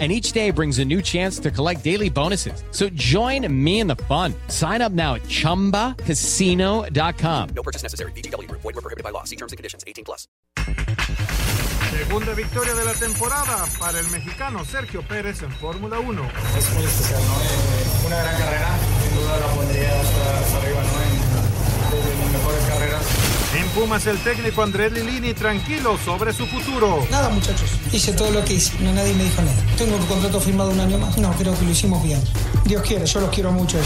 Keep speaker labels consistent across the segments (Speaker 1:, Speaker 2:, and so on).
Speaker 1: and each day brings a new chance to collect daily bonuses. So join me in the fun. Sign up now at ChumbaCasino.com.
Speaker 2: No purchase necessary. BGW. Void were prohibited by law. See terms and conditions. 18 plus.
Speaker 3: Segunda victoria de la temporada para el mexicano Sergio Pérez en Fórmula 1.
Speaker 4: Es muy especial, ¿no? Eh, una gran carrera, sin duda la pondría hasta, hasta arriba, ¿no? En, de mis mejores carreras.
Speaker 3: En Pumas el técnico Andrés Lilini tranquilo sobre su futuro.
Speaker 5: Nada muchachos, hice todo lo que hice, no nadie me dijo nada. Tengo el contrato firmado un año más. No, creo que lo hicimos bien. Dios quiere, yo los quiero mucho.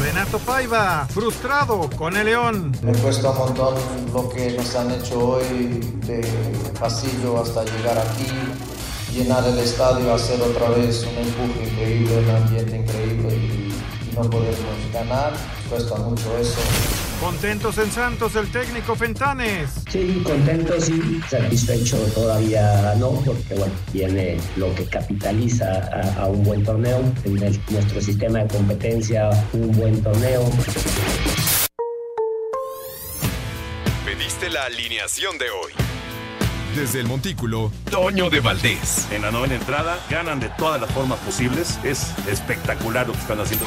Speaker 3: Renato Paiva, frustrado con el León.
Speaker 6: Me cuesta un montón lo que nos han hecho hoy de pasillo hasta llegar aquí, llenar el estadio, hacer otra vez un empuje increíble, un ambiente increíble y no podemos ganar. Cuesta mucho eso.
Speaker 3: Contentos en Santos el técnico Fentanes.
Speaker 7: Sí, contento, sí, satisfecho todavía no, porque bueno, viene lo que capitaliza a, a un buen torneo, en el- nuestro sistema de competencia, un buen torneo.
Speaker 8: Pediste la alineación de hoy. Desde el Montículo, Toño de Valdés.
Speaker 9: En la novena entrada ganan de todas las formas posibles. Es espectacular lo que están haciendo.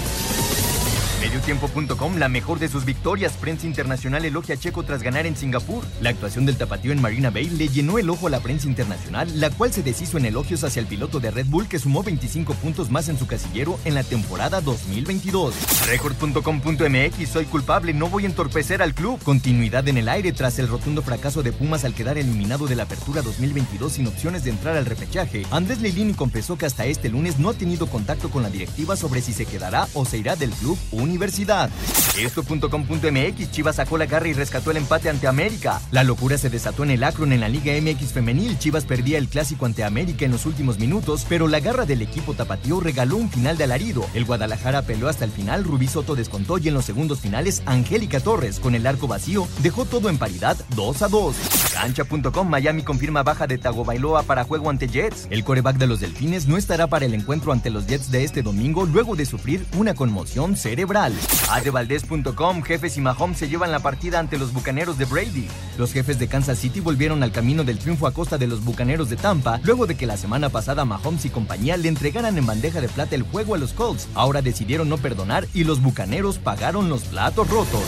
Speaker 10: Mediotiempo.com, la mejor de sus victorias. Prensa internacional elogia a Checo tras ganar en Singapur. La actuación del tapatío en Marina Bay le llenó el ojo a la prensa internacional, la cual se deshizo en elogios hacia el piloto de Red Bull que sumó 25 puntos más en su casillero en la temporada 2022. Record.com.mx, soy culpable, no voy a entorpecer al club. Continuidad en el aire tras el rotundo fracaso de Pumas al quedar eliminado de la apertura 2022 sin opciones de entrar al repechaje. Andrés Lilini confesó que hasta este lunes no ha tenido contacto con la directiva sobre si se quedará o se irá del club Universidad. Esto.com.mx, Chivas sacó la garra y rescató el empate ante América. La locura se desató en el Akron en la Liga MX femenil. Chivas perdía el clásico ante América en los últimos minutos, pero la garra del equipo tapatío regaló un final de alarido. El Guadalajara peleó hasta el final, Rubí Soto descontó y en los segundos finales Angélica Torres, con el arco vacío, dejó todo en paridad 2 a 2. Cancha.com, Miami confirma baja de Tagovailoa para juego ante Jets. El coreback de los Delfines no estará para el encuentro ante los Jets de este domingo luego de sufrir una conmoción cerebral. Adevaldez.com, jefes y Mahomes se llevan la partida ante los Bucaneros de Brady. Los jefes de Kansas City volvieron al camino del triunfo a costa de los Bucaneros de Tampa, luego de que la semana pasada Mahomes y compañía le entregaran en bandeja de plata el juego a los Colts. Ahora decidieron no perdonar y los Bucaneros pagaron los platos rotos.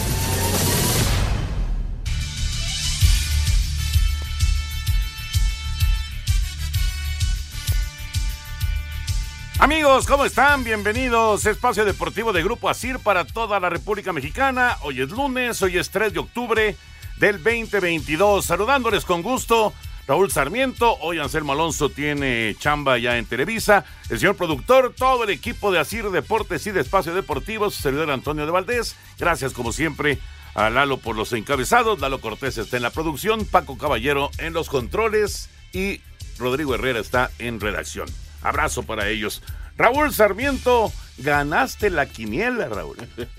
Speaker 9: Amigos, ¿cómo están? Bienvenidos. Espacio Deportivo de Grupo Asir para toda la República Mexicana. Hoy es lunes, hoy es 3 de octubre del 2022. Saludándoles con gusto. Raúl Sarmiento, hoy Anselmo Alonso tiene chamba ya en Televisa, el señor productor, todo el equipo de Asir Deportes y de Espacio Deportivo, su servidor Antonio de Valdés, gracias como siempre a Lalo por los encabezados, Lalo Cortés está en la producción, Paco Caballero en los controles y Rodrigo Herrera está en redacción. Abrazo para ellos. Raúl Sarmiento, ganaste la quiniela, Raúl.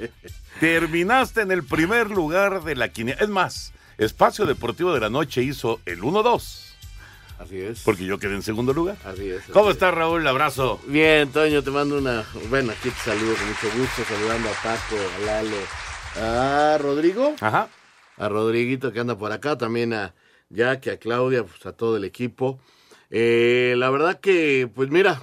Speaker 9: Terminaste en el primer lugar de la quiniela. Es más, Espacio Deportivo de la Noche hizo el 1-2.
Speaker 11: Así es.
Speaker 9: Porque yo quedé en segundo lugar.
Speaker 11: Así es. así
Speaker 9: ¿Cómo
Speaker 11: es.
Speaker 9: estás, Raúl? Abrazo.
Speaker 11: Bien, Toño, te mando una. Bueno, aquí te saludo con mucho gusto, saludando a Paco, a Lalo, a Rodrigo.
Speaker 9: Ajá.
Speaker 11: A Rodriguito que anda por acá, también a Jack, a Claudia, pues a todo el equipo. Eh, la verdad que, pues mira,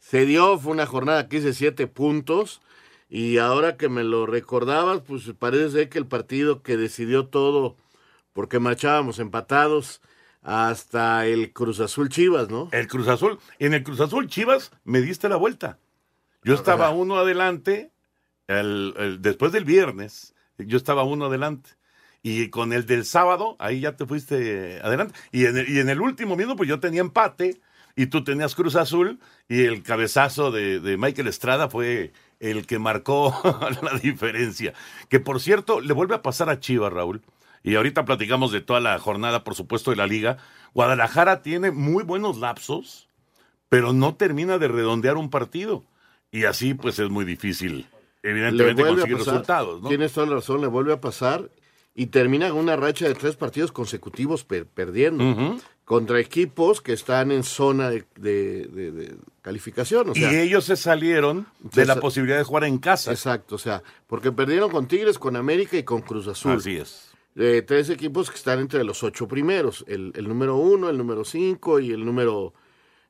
Speaker 11: se dio, fue una jornada que hice siete puntos. Y ahora que me lo recordabas, pues parece ser que el partido que decidió todo, porque marchábamos empatados hasta el Cruz Azul Chivas, ¿no?
Speaker 9: El Cruz Azul. En el Cruz Azul Chivas me diste la vuelta. Yo estaba uno adelante, el- el- después del viernes, yo estaba uno adelante. Y con el del sábado, ahí ya te fuiste adelante. Y en el, y en el último minuto, pues yo tenía empate y tú tenías Cruz Azul y el cabezazo de, de Michael Estrada fue el que marcó la diferencia. Que por cierto, le vuelve a pasar a Chivas, Raúl. Y ahorita platicamos de toda la jornada, por supuesto, de la liga. Guadalajara tiene muy buenos lapsos, pero no termina de redondear un partido. Y así, pues, es muy difícil, evidentemente, conseguir
Speaker 11: pasar.
Speaker 9: resultados, ¿no?
Speaker 11: Tienes toda la razón, le vuelve a pasar y termina con una racha de tres partidos consecutivos per- perdiendo contra equipos que están en zona de, de- de- de calificación. O sea,
Speaker 9: y ellos se salieron de la posibilidad de jugar en casa.
Speaker 11: Exacto, o sea, porque perdieron con Tigres, con América y con Cruz Azul.
Speaker 9: Así es.
Speaker 11: Eh, tres equipos que están entre los ocho primeros, el, el número uno, el número cinco y el número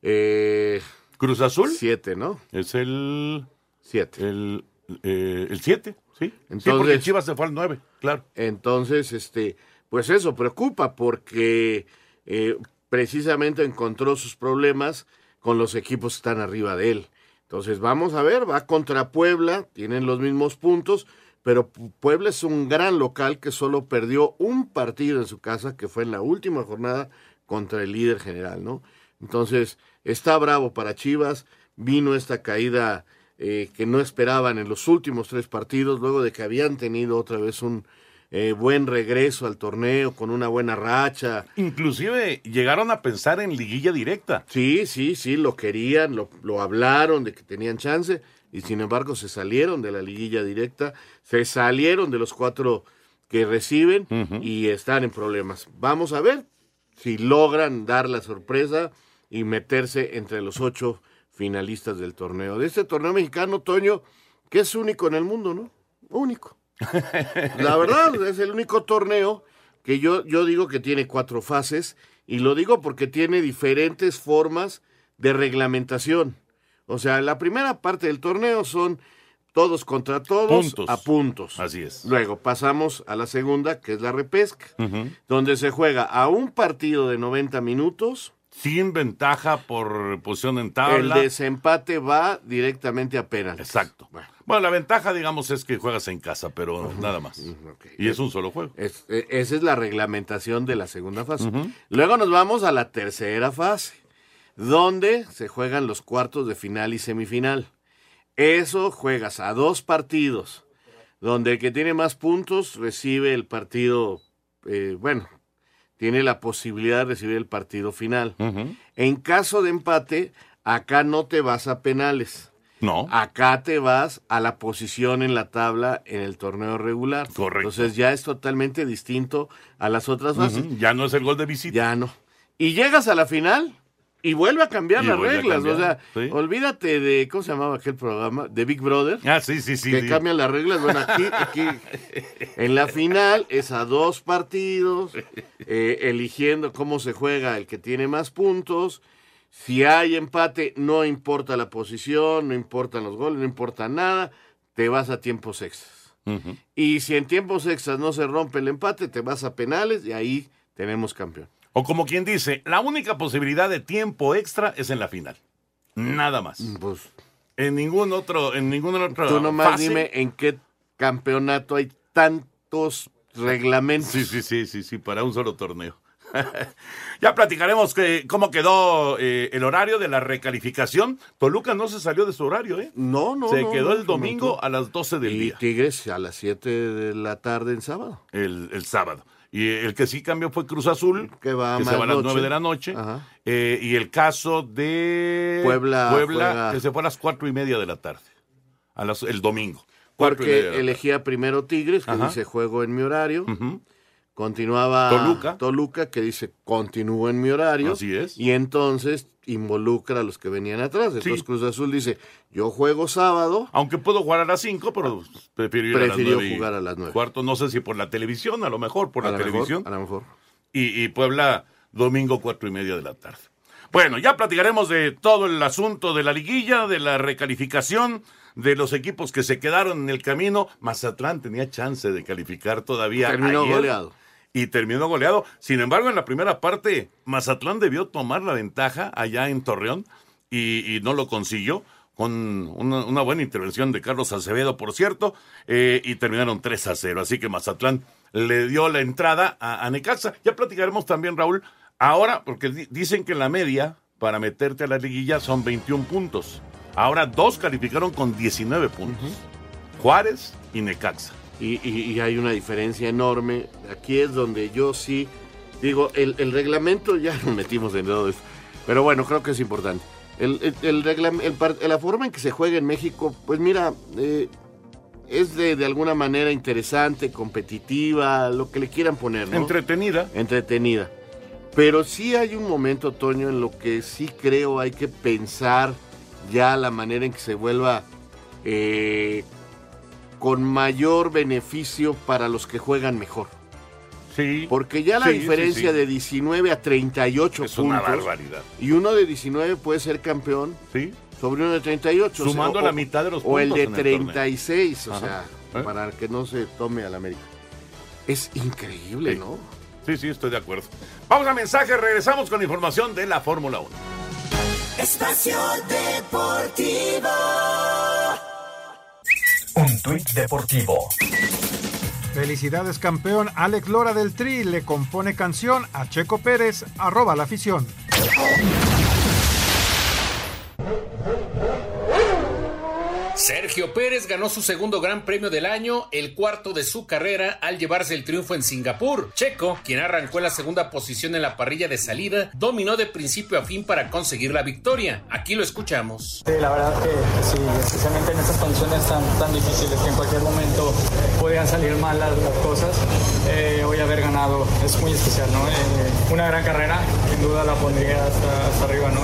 Speaker 11: eh,
Speaker 9: Cruz Azul
Speaker 11: siete, ¿no?
Speaker 9: es el
Speaker 11: Siete.
Speaker 9: el eh, el 7, sí. sí, porque
Speaker 11: Entonces-
Speaker 9: Chivas se fue al 9, claro.
Speaker 11: Entonces, este, pues eso preocupa porque eh, precisamente encontró sus problemas con los equipos que están arriba de él. Entonces, vamos a ver, va contra Puebla, tienen los mismos puntos, pero Pu- Puebla es un gran local que solo perdió un partido en su casa, que fue en la última jornada contra el líder general, ¿no? Entonces, está bravo para Chivas, vino esta caída eh, que no esperaban en los últimos tres partidos, luego de que habían tenido otra vez un eh, buen regreso al torneo, con una buena racha.
Speaker 9: Inclusive llegaron a pensar en liguilla directa.
Speaker 11: Sí, sí, sí, lo querían, lo, lo hablaron de que tenían chance y sin embargo se salieron de la liguilla directa, se salieron de los cuatro que reciben y están en problemas. Vamos a ver si logran dar la sorpresa y meterse entre los ocho finalistas del torneo. De este torneo mexicano, Toño, que es único en el mundo, ¿no? Único. La verdad, es el único torneo que yo, yo digo que tiene cuatro fases y lo digo porque tiene diferentes formas de reglamentación. O sea, la primera parte del torneo son todos contra todos
Speaker 9: Puntos.
Speaker 11: a puntos.
Speaker 9: Así es.
Speaker 11: Luego pasamos a la segunda, que es la repesca, donde se juega a un partido de 90 minutos.
Speaker 9: Sin ventaja por posición en
Speaker 11: El
Speaker 9: tabla.
Speaker 11: desempate va directamente a penales.
Speaker 9: Exacto. Bueno, la ventaja, digamos, es que juegas en casa, pero nada más. Y es un solo juego.
Speaker 11: Es- e- esa es la reglamentación de la segunda fase. Luego nos vamos a la tercera fase, donde se juegan los cuartos de final y semifinal. Eso juegas a dos partidos, donde el que tiene más puntos recibe el partido, eh, bueno, tiene la posibilidad de recibir el partido final. En caso de empate, acá no te vas a penales.
Speaker 9: No.
Speaker 11: Acá te vas a la posición en la tabla en el torneo regular.
Speaker 9: Correcto.
Speaker 11: Entonces ya es totalmente distinto a las otras fases.
Speaker 9: Ujú, Ya no es el gol de visita.
Speaker 11: Ya no. Y llegas a la final y vuelve a cambiar
Speaker 9: Y
Speaker 11: las reglas.
Speaker 9: cambiar,
Speaker 11: O sea,
Speaker 9: sí.
Speaker 11: olvídate de, ¿cómo se llamaba aquel programa? De Big Brother.
Speaker 9: Ah, sí, sí, sí.
Speaker 11: que
Speaker 9: sí.
Speaker 11: cambian las reglas. Bueno, aquí, aquí en la final es a dos partidos, eh, eligiendo cómo se juega el que tiene más puntos. Si hay empate, no importa la posición, no importan los goles, no importa nada, te vas a tiempos extras. Y si en tiempos extras no se rompe el empate, te vas a penales y ahí tenemos campeón.
Speaker 9: O como quien dice, la única posibilidad de tiempo extra es en la final. Nada más.
Speaker 11: Pues
Speaker 9: En ningún otro, en ningún otro
Speaker 11: tú nomás
Speaker 9: fase.
Speaker 11: dime en qué campeonato hay tantos reglamentos.
Speaker 9: Sí, sí, sí, sí, sí, para un solo torneo. ya platicaremos que, cómo quedó eh, el horario de la recalificación. Toluca no se salió de su horario, ¿eh?
Speaker 11: No, no.
Speaker 9: se
Speaker 11: no,
Speaker 9: quedó
Speaker 11: no,
Speaker 9: el domingo a las 12 del
Speaker 11: Y
Speaker 9: día,
Speaker 11: Tigres a las 7 de la tarde en sábado.
Speaker 9: el, el sábado. Y el que sí cambió fue Cruz Azul,
Speaker 11: Que va
Speaker 9: que se va a las. 9 de la noche. Eh, y el caso de
Speaker 11: Puebla juega-
Speaker 9: que se fue a las cuatro y media de la tarde. A las, el domingo.
Speaker 11: Porque elegía primero Tigres, que
Speaker 9: Ajá.
Speaker 11: dice juego en mi horario. Continuaba
Speaker 9: Toluca.
Speaker 11: Toluca, que dice continúo en mi horario.
Speaker 9: Así es.
Speaker 11: Y entonces involucra a los que venían atrás. Entonces
Speaker 9: Sí.
Speaker 11: Cruz Azul dice, yo juego sábado.
Speaker 9: Aunque puedo jugar a las 5, pero prefirió ir
Speaker 11: Prefirió
Speaker 9: a las 9.
Speaker 11: jugar a las nueve.
Speaker 9: Cuarto, no sé si por la televisión, a lo mejor por
Speaker 11: a
Speaker 9: la
Speaker 11: mejor,
Speaker 9: televisión.
Speaker 11: a lo mejor.
Speaker 9: Y, y Puebla, domingo, cuatro y media de la tarde. Bueno, ya platicaremos de todo el asunto de la liguilla, de la recalificación, de los equipos que se quedaron en el camino. Mazatlán tenía chance de calificar todavía.
Speaker 11: Terminó
Speaker 9: ayer.
Speaker 11: goleado.
Speaker 9: Y terminó goleado. Sin embargo, en la primera parte, Mazatlán debió tomar la ventaja allá en Torreón y, y no lo consiguió. Con una, una buena intervención de Carlos Acevedo, por cierto, eh, y terminaron 3 a 0. Así que Mazatlán le dio la entrada a, a Necaxa. Ya platicaremos también, Raúl, ahora, porque di- dicen que la media para meterte a la liguilla son 21 puntos. Ahora dos calificaron con 19 puntos. Juárez y Necaxa.
Speaker 11: Y, y- y hay una diferencia enorme. Aquí es donde yo sí digo, el, el reglamento ya nos metimos en todo esto. Pero bueno, creo que es importante. El, el, la forma en que se juega en México, pues mira, eh, es de, de alguna manera interesante, competitiva, lo que le quieran poner, ¿no?
Speaker 9: Entretenida.
Speaker 11: Entretenida. Pero sí hay un momento, Toño, en lo que sí creo hay que pensar ya la manera en que se vuelva eh, con mayor beneficio para los que juegan mejor.
Speaker 9: Sí.
Speaker 11: Porque ya la
Speaker 9: Sí,
Speaker 11: diferencia
Speaker 9: sí.
Speaker 11: de 19 a 38
Speaker 9: Es
Speaker 11: puntos.
Speaker 9: una barbaridad.
Speaker 11: Y uno de 19 puede ser campeón
Speaker 9: Sí.
Speaker 11: sobre uno de 38.
Speaker 9: Sumando
Speaker 11: o sea,
Speaker 9: la mitad de los
Speaker 11: O el
Speaker 9: puntos
Speaker 11: de
Speaker 9: en el torneo.
Speaker 11: 36, o
Speaker 9: Ajá.
Speaker 11: sea,
Speaker 9: ¿Eh?
Speaker 11: para que no se tome al América. Es increíble,
Speaker 9: Sí.
Speaker 11: ¿no?
Speaker 9: Sí, sí, estoy de acuerdo. Vamos a mensaje, regresamos con información de la Fórmula 1.
Speaker 12: Espacio Deportivo.
Speaker 13: Tuit deportivo.
Speaker 3: Felicidades campeón Alex Lora del Tri le compone canción a Checo Pérez, arroba la afición.
Speaker 14: Sergio Pérez ganó su segundo Gran Premio del año, el cuarto de su carrera, al llevarse el triunfo en Singapur. Checo, quien arrancó en la segunda posición en la parrilla de salida, dominó de principio a fin para conseguir la victoria. Aquí lo escuchamos.
Speaker 4: Sí, la verdad que sí, especialmente en estas condiciones tan, tan difíciles que en cualquier momento podían salir mal las, cosas, eh, hoy haber ganado es muy especial, ¿no? Eh, una gran carrera, sin duda la pondría hasta, arriba, ¿no?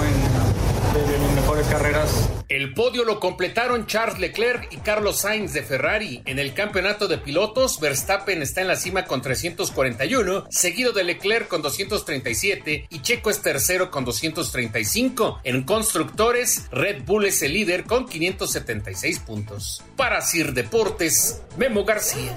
Speaker 4: De, de mis mejores carreras.
Speaker 14: El podio lo completaron Charles Leclerc y Carlos Sainz de Ferrari. En el campeonato de pilotos, Verstappen está en la cima con 341, seguido de Leclerc con 237 y Checo es tercero con 235. En constructores, Red Bull es el líder con 576 puntos. Para Sir Deportes, Memo García.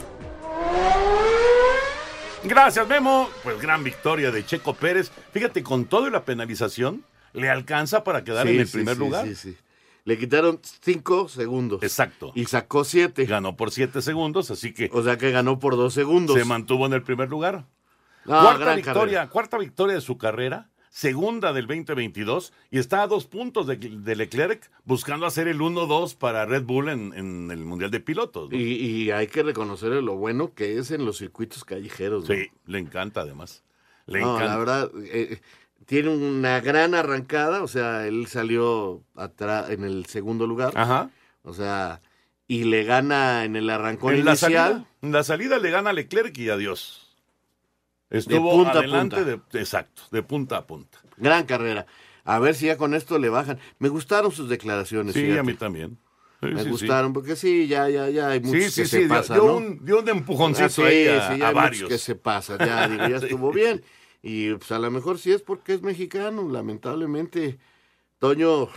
Speaker 9: Gracias, Memo. Pues gran victoria de Checo Pérez. Fíjate, con todo y la penalización, le alcanza para quedar
Speaker 11: Sí,
Speaker 9: en el
Speaker 11: sí,
Speaker 9: primer
Speaker 11: sí,
Speaker 9: lugar.
Speaker 11: sí, sí. Le quitaron 5 segundos.
Speaker 9: Exacto.
Speaker 11: Y sacó 7.
Speaker 9: Ganó por 7 segundos, así que
Speaker 11: O sea que ganó por 2 segundos.
Speaker 9: se mantuvo en el primer lugar.
Speaker 11: Ah,
Speaker 9: cuarta victoria,
Speaker 11: carrera.
Speaker 9: cuarta victoria de su carrera, segunda del 2022 y está a dos puntos de, de Leclerc buscando hacer el 1-2 para Red Bull en, en el Mundial de Pilotos. ¿no?
Speaker 11: Y, y hay que reconocerle lo bueno que es en los circuitos callejeros. ¿no?
Speaker 9: Sí, le encanta además. Le
Speaker 11: No,
Speaker 9: encanta.
Speaker 11: la verdad, eh, tiene una gran arrancada, o sea, él salió atrás en el segundo lugar.
Speaker 9: Ajá.
Speaker 11: O sea, y le gana en el arrancón
Speaker 9: En la,
Speaker 11: inicial.
Speaker 9: salida, en la salida le gana a Leclerc y adiós. Estuvo
Speaker 11: punta a
Speaker 9: adelante,
Speaker 11: punta.
Speaker 9: De, exacto, de punta a punta.
Speaker 11: Gran carrera. A ver si ya con esto le bajan. Me gustaron sus declaraciones.
Speaker 9: Sí,
Speaker 11: fíjate.
Speaker 9: a mí también. Sí,
Speaker 11: Me
Speaker 9: sí, sí.
Speaker 11: gustaron, porque sí, ya, ya, ya hay muchos
Speaker 9: Sí,
Speaker 11: que
Speaker 9: sí,
Speaker 11: se
Speaker 9: dio,
Speaker 11: pasan,
Speaker 9: dio
Speaker 11: ¿no?
Speaker 9: un, dio un empujoncito
Speaker 11: Ah,
Speaker 9: ahí a,
Speaker 11: ya
Speaker 9: a
Speaker 11: hay
Speaker 9: varios.
Speaker 11: que se pasan, ya, digo, ya estuvo bien. Y pues a lo mejor sí es porque es mexicano, lamentablemente. Toño,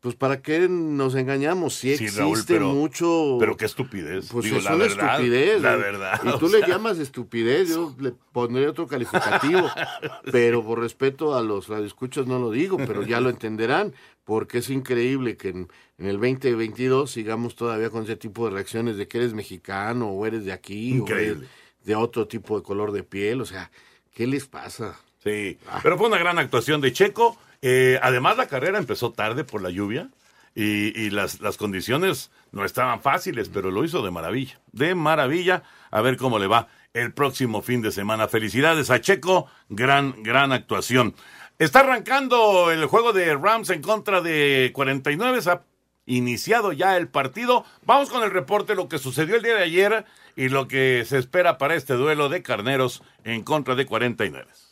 Speaker 11: pues para qué nos engañamos, Sí, existe
Speaker 9: Raúl, pero-
Speaker 11: mucho...
Speaker 9: Pero qué estupidez.
Speaker 11: Pues
Speaker 9: Digo,
Speaker 11: es
Speaker 9: la
Speaker 11: una
Speaker 9: verdad,
Speaker 11: estupidez.
Speaker 9: La
Speaker 11: ¿no?
Speaker 9: verdad.
Speaker 11: Y tú le
Speaker 9: sea,
Speaker 11: llamas estupidez, yo le pondría otro calificativo. pero por respeto a los radioescuchas no lo digo, pero ya lo entenderán, porque es increíble que en, en el 2022 sigamos todavía con ese tipo de reacciones de que eres mexicano o eres de aquí o eres de otro tipo de color de piel. O sea, ¿qué les pasa?
Speaker 9: Sí, pero fue una gran actuación de Checo. Eh, además, la carrera empezó tarde por la lluvia y, y las, las condiciones no estaban fáciles, pero lo hizo de maravilla. De maravilla. A ver cómo le va el próximo fin de semana. Felicidades a Checo. Gran, gran actuación. Está arrancando el juego de Rams en contra de 49. Se ha iniciado ya el partido. Vamos con el reporte, lo que sucedió el día de ayer y lo que se espera para este duelo de carneros en contra de 49.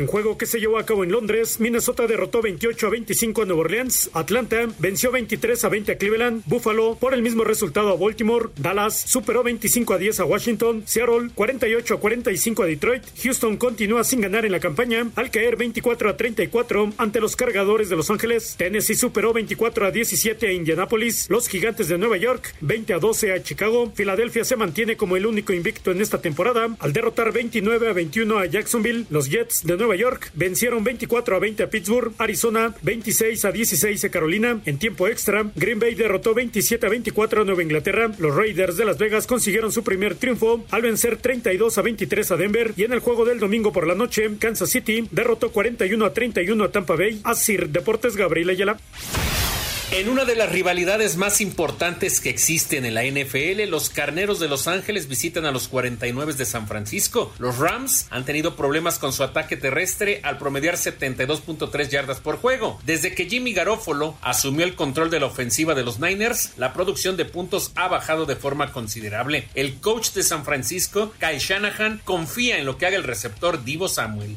Speaker 15: En juego que se llevó a cabo en Londres, Minnesota derrotó 28 a 25 a Nueva Orleans, Atlanta venció 23 a 20 a Cleveland, Buffalo por el mismo resultado a Baltimore, Dallas superó 25 a 10 a Washington, Seattle 48 a 45 a Detroit, Houston continúa sin ganar en la campaña al caer 24 a 34 ante los cargadores de Los Ángeles, Tennessee superó 24 a 17 a Indianapolis, los Gigantes de Nueva York 20 a 12 a Chicago, Filadelfia se mantiene como el único invicto en esta temporada al derrotar 29 a 21 a Jacksonville, los Jets de Nueva Nueva York vencieron 24 a 20 a Pittsburgh, Arizona 26 a 16 a Carolina. En tiempo extra, Green Bay derrotó 27 a 24 a Nueva Inglaterra. Los Raiders de Las Vegas consiguieron su primer triunfo al vencer 32 a 23 a Denver. Y en el juego del domingo por la noche, Kansas City derrotó 41 a 31 a Tampa Bay. Así Deportes Gabriel Ayala.
Speaker 14: En una de las rivalidades más importantes que existen en la NFL, los Carneros de Los Ángeles visitan a los 49 de San Francisco. Los Rams han tenido problemas con su ataque terrestre al promediar 72.3 yardas por juego. Desde que Jimmy Garofolo asumió el control de la ofensiva de los Niners, la producción de puntos ha bajado de forma considerable. El coach de San Francisco, Kyle Shanahan, confía en lo que haga el receptor Divo Samuel.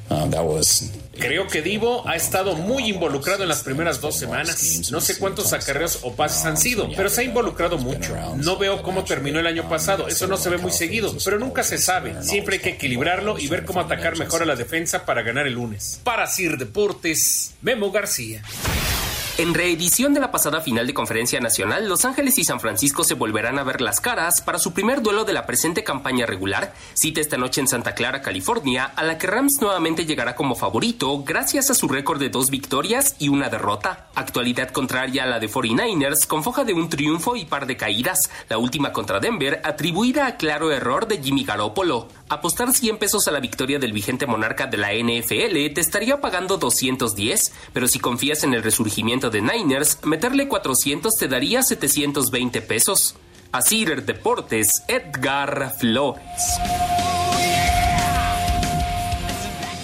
Speaker 14: Creo que Divo ha estado muy involucrado en las primeras dos semanas. No sé cuántos acarreos o pases han sido, pero se ha involucrado mucho. No veo cómo terminó el año pasado, eso no se ve muy seguido, pero nunca se sabe. Siempre hay que equilibrarlo y ver cómo atacar mejor a la defensa para ganar el lunes. Para Sir Deportes, Memo García.
Speaker 16: En reedición de la pasada final de Conferencia Nacional, Los Ángeles y San Francisco se volverán a ver las caras para su primer duelo de la presente campaña regular, cita esta noche en Santa Clara, California, a la que Rams nuevamente llegará como favorito gracias a su récord de dos victorias y una derrota. Actualidad contraria a la de 49ers, con foja de un triunfo y par de caídas, la última contra Denver atribuida a claro error de Jimmy Garoppolo. Apostar 100 pesos a la victoria del vigente monarca de la NFL te estaría pagando 210, pero si confías en el resurgimiento de Niners, meterle 400 te daría 720 pesos. Así Deportes, Edgar Flores.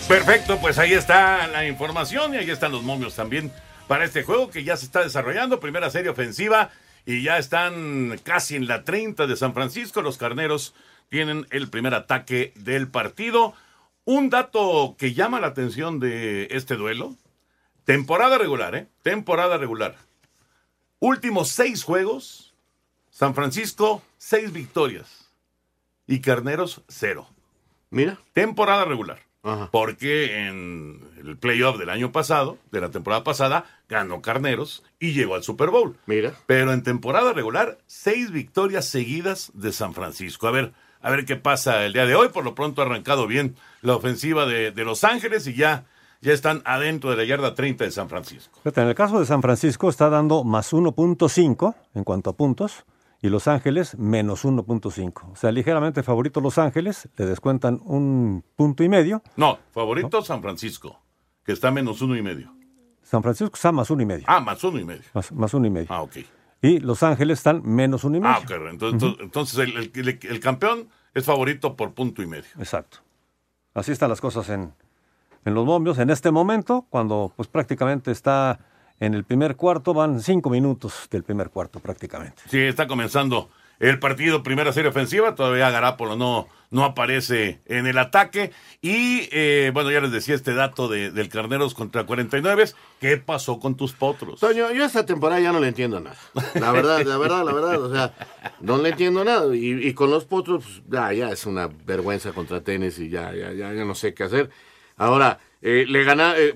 Speaker 9: Perfecto, pues ahí está la información y ahí están los momios también para este juego que ya se está desarrollando. Primera serie ofensiva y ya están casi en la 30 de San Francisco. Los carneros tienen el primer ataque del partido. Un dato que llama la atención de este duelo. Temporada regular, ¿eh? Temporada regular. Últimos seis juegos. San Francisco, seis victorias. Y Carneros, cero.
Speaker 11: Mira.
Speaker 9: Temporada regular. Porque en el playoff del año pasado, de la temporada pasada, ganó Carneros y llegó al Super Bowl.
Speaker 11: Mira.
Speaker 9: Pero en temporada regular, seis victorias seguidas de San Francisco. A ver, a ver qué pasa el día de hoy. Por lo pronto ha arrancado bien la ofensiva de, de Los Ángeles y ya, ya están adentro de la yarda 30 de San Francisco.
Speaker 17: En el caso de San Francisco está dando más 1.5 en cuanto a puntos y Los Ángeles menos 1.5. O sea, ligeramente favorito Los Ángeles, le descuentan un punto y medio.
Speaker 9: No, favorito San Francisco, que está menos uno y medio.
Speaker 17: San Francisco está más uno y medio.
Speaker 9: Ah, más uno y medio.
Speaker 17: Más, más uno y medio.
Speaker 9: Ah, ok.
Speaker 17: Y Los Ángeles están menos uno y medio.
Speaker 9: Ah, ok. Entonces, entonces el, el- el campeón es favorito por punto y medio.
Speaker 17: Exacto. Así están las cosas en, en los momios. En este momento, cuando pues prácticamente está en el primer cuarto, van cinco minutos del primer cuarto prácticamente.
Speaker 9: Sí, está comenzando el partido, primera serie ofensiva. Todavía Garapolo no, no aparece en el ataque. Y eh, bueno, ya les decía este dato de, del Carneros contra 49. ¿Qué pasó con tus potros?
Speaker 11: Toño, yo esta temporada ya no le entiendo nada. La verdad, la verdad, la verdad. O sea, no le entiendo nada. Y, y con los potros, pues, ya, ya es una vergüenza contra tenis y ya, ya, ya, ya no sé qué hacer. Ahora, eh, le gana, eh,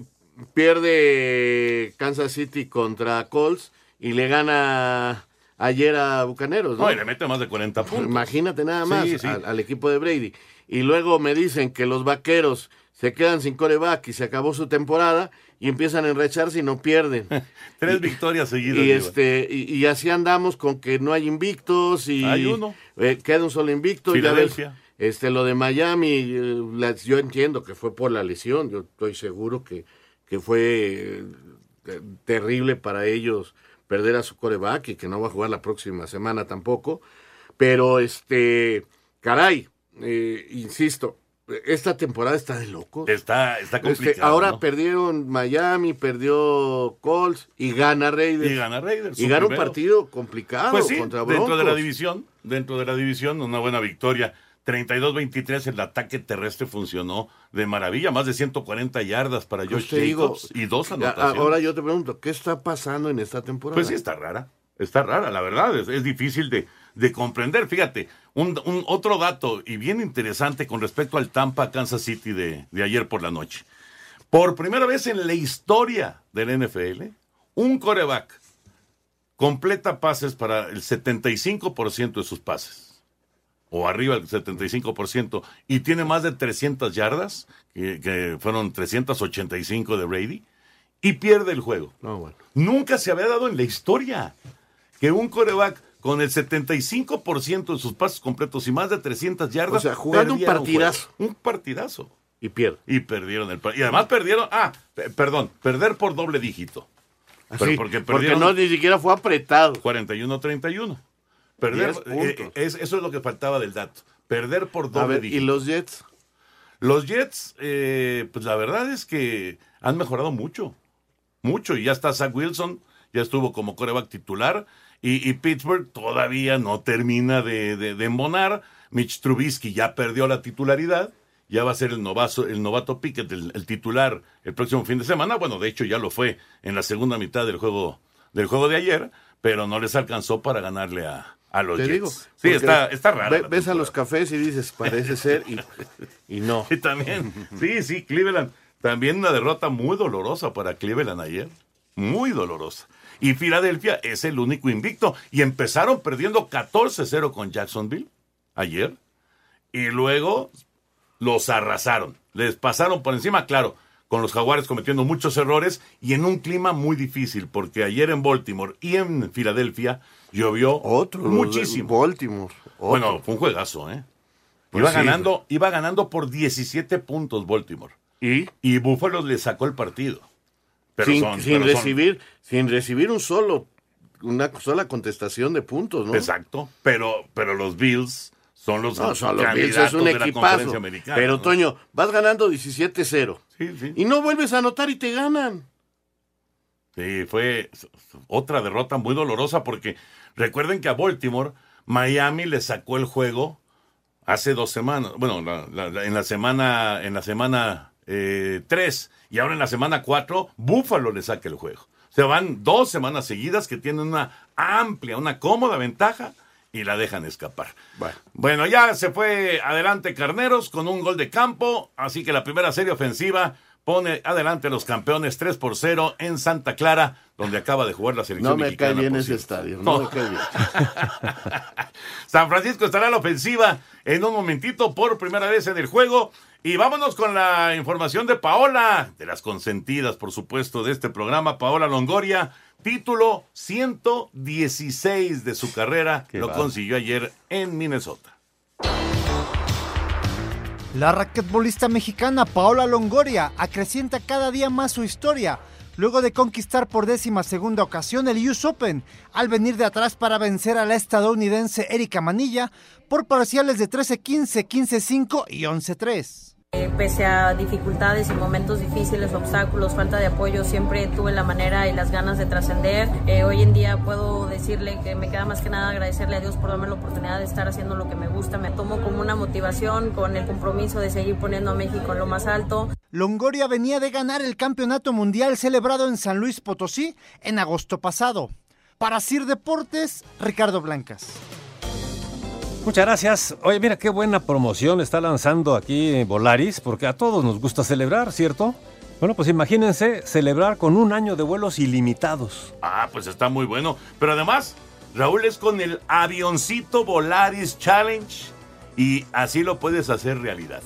Speaker 11: pierde Kansas City contra Colts y le gana ayer a Bucaneros, ¿no?
Speaker 9: No, y le mete más de 40 puntos.
Speaker 11: Imagínate nada más
Speaker 9: sí.
Speaker 11: Al, al equipo de Brady. Y luego me dicen que los vaqueros se quedan sin coreback y se acabó su temporada y empiezan a enrecharse y no pierden.
Speaker 9: Tres victorias seguidas.
Speaker 11: Y este y, y así andamos con que no hay invictos y
Speaker 9: Hay uno.
Speaker 11: eh, queda un solo invicto.
Speaker 9: Filadelfia.
Speaker 11: Este lo de Miami, eh, yo entiendo que fue por la lesión. Yo estoy seguro que que fue eh, terrible para ellos perder a su coreback y que no va a jugar la próxima semana tampoco. Pero este, caray, eh, insisto, esta temporada está de locos.
Speaker 9: Está, está
Speaker 11: Este,
Speaker 9: complicado.
Speaker 11: ahora
Speaker 9: ¿no?
Speaker 11: perdieron Miami, perdió Colts y gana Raiders.
Speaker 9: Y gana Raiders,
Speaker 11: Y gana un partido complicado
Speaker 9: Pues sí,
Speaker 11: contra
Speaker 9: dentro de la
Speaker 11: Broncos.
Speaker 9: división, dentro de la división, una buena victoria. 32-23, el ataque terrestre funcionó de maravilla, más de 140 yardas para
Speaker 11: Pues
Speaker 9: Josh
Speaker 11: digo,
Speaker 9: Jacobs y dos anotaciones.
Speaker 11: Ahora yo te pregunto, ¿qué está pasando en esta temporada?
Speaker 9: Pues sí, está rara. Está rara, la verdad. Es, es difícil de, de comprender. Fíjate, un, un otro dato y bien interesante con respecto al Tampa Kansas City de, de ayer por la noche. Por primera vez en la historia del NFL, un coreback completa pases para el 75% de sus pases. O arriba del 75%, y tiene más de 300 yardas, que, que fueron 385 de Brady, y pierde el juego.
Speaker 11: No, bueno.
Speaker 9: Nunca se había dado en la historia que un coreback con el 75% de sus pasos completos y más de 300 yardas.
Speaker 11: O sea, jugando un partidazo.
Speaker 9: juego. Un partidazo.
Speaker 11: Y pierde.
Speaker 9: Y perdieron el partido. Y además perdieron. Ah, pe- perdón, perder por doble dígito. Pero
Speaker 11: Así,
Speaker 9: porque
Speaker 11: porque no ni siquiera fue apretado.
Speaker 9: 41-31. Perder, eh,
Speaker 11: puntos.
Speaker 9: es- eso es lo que faltaba del dato. Perder por
Speaker 11: A
Speaker 9: doble
Speaker 11: ¿y los Jets?
Speaker 9: Los Jets, eh, pues la verdad es que han mejorado mucho. Mucho. Y ya está Zach Wilson, ya estuvo como coreback titular. Y, y Pittsburgh todavía no termina de, de- de embonar. Mitch Trubisky ya perdió la titularidad. Ya va a ser el, novazo, el novato Pickett, el, el titular, el próximo fin de semana. Bueno, de hecho ya lo fue en la segunda mitad del juego, del juego de ayer, pero no les alcanzó para ganarle a, a los
Speaker 11: Te
Speaker 9: Jets.
Speaker 11: digo.
Speaker 9: sí, está, está raro.
Speaker 11: ve- ves a los cafés y dices, parece ser, y, y no.
Speaker 9: Y también, sí, sí, Cleveland. También una derrota muy dolorosa para Cleveland ayer. Muy dolorosa. Y Filadelfia es el único invicto. Y empezaron perdiendo 14-0 con Jacksonville ayer. Y luego los arrasaron. Les pasaron por encima, claro, con los jaguares cometiendo muchos errores y en un clima muy difícil, porque ayer en Baltimore y en Filadelfia llovió
Speaker 11: Otro,
Speaker 9: muchísimo.
Speaker 11: Baltimore. otro.
Speaker 9: Bueno, fue un juegazo, ¿eh?
Speaker 11: Pues
Speaker 9: iba
Speaker 11: sí,
Speaker 9: ganando, iba ganando por 17 puntos Baltimore.
Speaker 11: ¿Y?
Speaker 9: Y Buffalo le sacó el partido. Pero
Speaker 11: sin
Speaker 9: son-
Speaker 11: sin
Speaker 9: pero son-
Speaker 11: recibir, sin recibir un solo, una sola contestación de puntos, ¿no?
Speaker 9: Exacto. Pero, pero los Bills son los,
Speaker 11: No, son los Bills, es un equipazo. Pero,
Speaker 9: ¿no?
Speaker 11: Toño, vas ganando 17-0.
Speaker 9: Sí, sí.
Speaker 11: Y no vuelves a anotar y te ganan.
Speaker 9: Sí, fue otra derrota muy dolorosa porque recuerden que a Baltimore, Miami le sacó el juego hace dos semanas. Bueno, la- la- la- en la semana, en la semana 3 y ahora en la semana 4, Buffalo le saca el juego. Se van dos semanas seguidas que tienen una amplia, una cómoda ventaja y la dejan escapar.
Speaker 11: Bueno.
Speaker 9: Bueno, ya se fue adelante Carneros con un gol de campo, así que la primera serie ofensiva pone adelante a los campeones 3 por 0 en Santa Clara, donde acaba de jugar la selección
Speaker 11: No me
Speaker 9: mexicana.
Speaker 11: cae bien ese estadio. No,
Speaker 9: No.
Speaker 11: me cae bien.
Speaker 9: San Francisco estará a la ofensiva en un momentito por primera vez en el juego. Y vámonos con la información de Paola, de las consentidas, por supuesto, de este programa. Paola Longoria, título 116 de su carrera,
Speaker 17: Qué
Speaker 9: lo consiguió ayer en Minnesota.
Speaker 18: La raquetbolista mexicana Paola Longoria acrecienta cada día más su historia, luego de conquistar por décima segunda ocasión el US Open, al venir de atrás para vencer a la estadounidense Erika Manilla por parciales de 13-15, 15-5 y 11-3.
Speaker 19: Eh, Pese a dificultades y momentos difíciles, obstáculos, falta de apoyo, siempre tuve la manera y las ganas de trascender. Eh, hoy en día puedo decirle que me queda más que nada agradecerle a Dios por darme la oportunidad de estar haciendo lo que me gusta. Me tomo como una motivación con el compromiso de seguir poniendo a México en lo más alto.
Speaker 18: Longoria venía de ganar el campeonato mundial celebrado en San Luis Potosí en agosto pasado. Para Sir Deportes, Ricardo Blancas.
Speaker 17: Muchas gracias. Oye, mira qué buena promoción está lanzando aquí Volaris, porque a todos nos gusta celebrar, ¿cierto? Bueno, pues imagínense celebrar con un año de vuelos ilimitados.
Speaker 9: Ah, pues está muy bueno. Pero además, Raúl es con el avioncito Volaris Challenge y así lo puedes hacer realidad.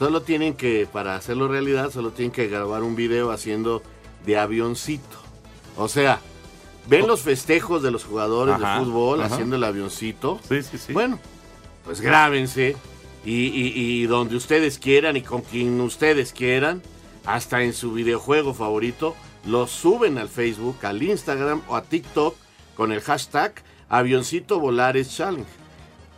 Speaker 11: Solo tienen que, para hacerlo realidad, solo tienen que grabar un video haciendo de avioncito. O sea, ven los festejos de los jugadores
Speaker 9: Ajá,
Speaker 11: de fútbol
Speaker 9: ajá.
Speaker 11: haciendo el avioncito.
Speaker 9: Sí, sí, sí.
Speaker 11: Bueno, pues grábense y, y- y donde ustedes quieran y con quien ustedes quieran, hasta en su videojuego favorito, lo suben al Facebook, al Instagram o a TikTok con el hashtag Avioncito Volares Challenge.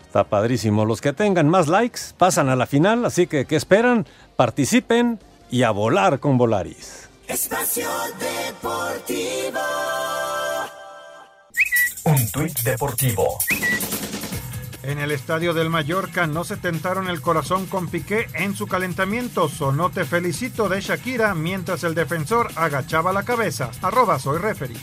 Speaker 17: Está padrísimo. Los que tengan más likes pasan a la final, así que ¿qué esperan? Participen y a volar con Volaris.
Speaker 12: Espacio Deportivo.
Speaker 13: Un tuit deportivo.
Speaker 3: En el estadio del Mallorca no se tentaron el corazón con Piqué en su calentamiento. Sonó te felicito de Shakira mientras el defensor agachaba la cabeza. Arroba soy referee.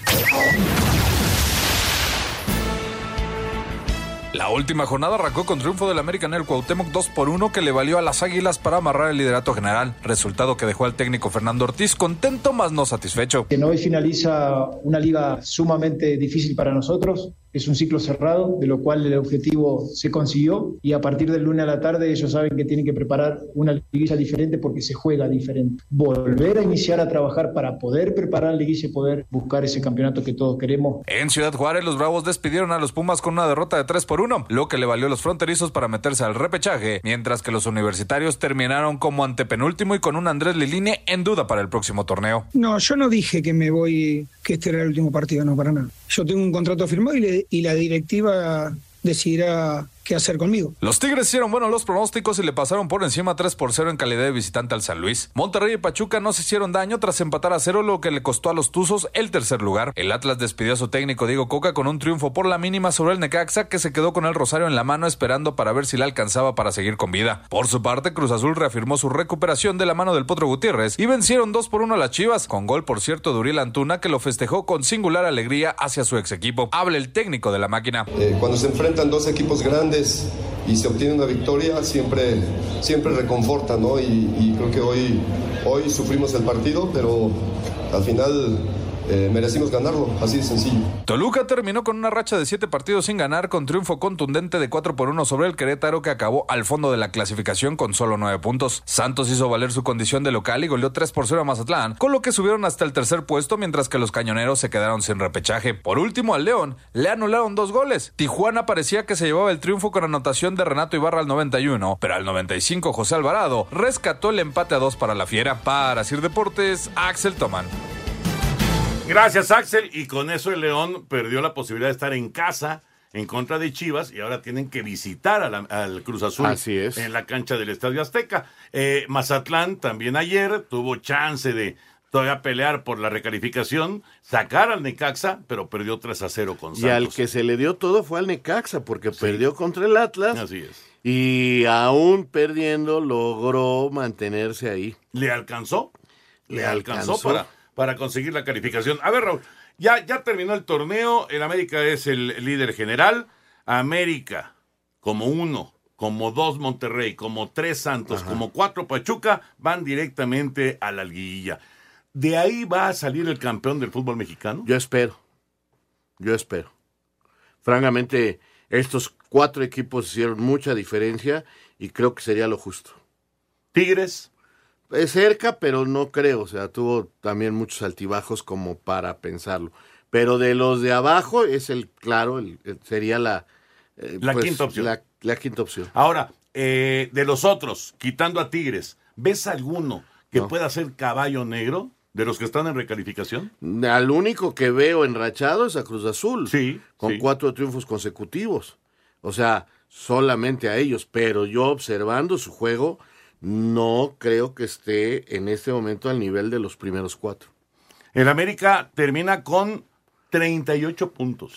Speaker 20: La última jornada arrancó con triunfo del América en el Cuauhtémoc 2 por 1 que le valió a las Águilas para amarrar el liderato general, resultado que dejó al técnico Fernando Ortiz contento más no satisfecho.
Speaker 21: que hoy finaliza una liga sumamente difícil para nosotros.
Speaker 22: Es un ciclo cerrado, de lo cual el objetivo se consiguió y a partir del lunes a la tarde ellos saben que tienen que preparar una liguilla diferente porque se juega diferente. Volver a iniciar a trabajar para poder preparar la liguilla y poder buscar ese campeonato que todos queremos.
Speaker 20: En Ciudad Juárez, los Bravos despidieron a los Pumas con una derrota de 3 por 1, lo que le valió a los fronterizos para meterse al repechaje, mientras que los universitarios terminaron como antepenúltimo y con un Andrés Liline en duda para el próximo torneo.
Speaker 5: No, yo no dije que me voy, que este era el último partido, no, para nada. Yo tengo un contrato firmado y, le- y la directiva decidirá qué hacer conmigo.
Speaker 20: Los Tigres hicieron buenos los pronósticos y le pasaron por encima 3 por 0 en calidad de visitante al San Luis. Monterrey y Pachuca no se hicieron daño tras empatar a cero, lo que le costó a los Tuzos el tercer lugar. El Atlas despidió a su técnico Diego Coca con un triunfo por la mínima sobre el Necaxa, que se quedó con el Rosario en la mano esperando para ver si le alcanzaba para seguir con vida. Por su parte, Cruz Azul reafirmó su recuperación de la mano del Potro Gutiérrez y vencieron 2 por 1 a las Chivas, con gol por cierto de Uriel Antuna, que lo festejó con singular alegría hacia su ex equipo. Habla el técnico de la máquina.
Speaker 21: Eh, cuando se enfrentan dos equipos grandes y se obtiene una victoria, siempre, siempre reconforta, ¿no? Y, y creo que hoy, hoy sufrimos el partido, pero al final eh, merecimos ganarlo, así de sencillo.
Speaker 20: Toluca terminó con una racha de siete partidos sin ganar, con triunfo contundente de 4 por 1 sobre el Querétaro, que acabó al fondo de la clasificación con solo 9 puntos. Santos hizo valer su condición de local y goleó 3 por 0 a Mazatlán, con lo que subieron hasta el tercer puesto, mientras que los cañoneros se quedaron sin repechaje. Por último, al León le anularon dos goles. Tijuana parecía que se llevaba el triunfo con anotación de Renato Ibarra al 91, pero al 95 José Alvarado rescató el empate a dos para la Fiera. Para Sir Deportes, Axel Toman.
Speaker 9: Gracias, Axel. Y con eso el León perdió la posibilidad de estar en casa en contra de Chivas y ahora tienen que visitar a la- al Cruz Azul
Speaker 11: Así es.
Speaker 9: en la cancha del Estadio Azteca. Eh, Mazatlán también ayer tuvo chance de todavía pelear por la recalificación, sacar al Necaxa, pero perdió 3 a 0 con
Speaker 11: Y al
Speaker 9: Santos.
Speaker 11: que se le dio todo fue al Necaxa, porque perdió contra el Atlas.
Speaker 9: Así es.
Speaker 11: Y aún perdiendo, logró mantenerse ahí.
Speaker 9: ¿Le alcanzó? Le,
Speaker 11: Le
Speaker 9: alcanzó,
Speaker 11: alcanzó.
Speaker 9: para, para conseguir la calificación. A ver, Raúl, ya, ya terminó el torneo. El América es el líder general. América, como uno, como dos Monterrey, como tres Santos, como cuatro Pachuca, van directamente a la liguilla. ¿De ahí va a salir el campeón del fútbol mexicano?
Speaker 11: Yo espero. Yo espero. Francamente, estos cuatro equipos hicieron mucha diferencia y creo que sería lo justo.
Speaker 9: Tigres.
Speaker 11: Es cerca, pero no creo. O sea, tuvo también muchos altibajos como para pensarlo. Pero de los de abajo es el, claro, el- el- sería la... eh,
Speaker 9: La quinta opción.
Speaker 11: La, la quinta opción.
Speaker 9: Ahora, eh, de los otros, quitando a Tigres, ¿ves alguno que
Speaker 11: No.
Speaker 9: pueda ser caballo negro de los que están en recalificación?
Speaker 11: Al único que veo enrachado es a Cruz Azul.
Speaker 9: Sí.
Speaker 11: Con
Speaker 9: sí.
Speaker 11: cuatro triunfos consecutivos. O sea, solamente a ellos. Pero yo observando su juego, no creo que esté en este momento al nivel de los primeros cuatro.
Speaker 9: El América termina con 38 puntos.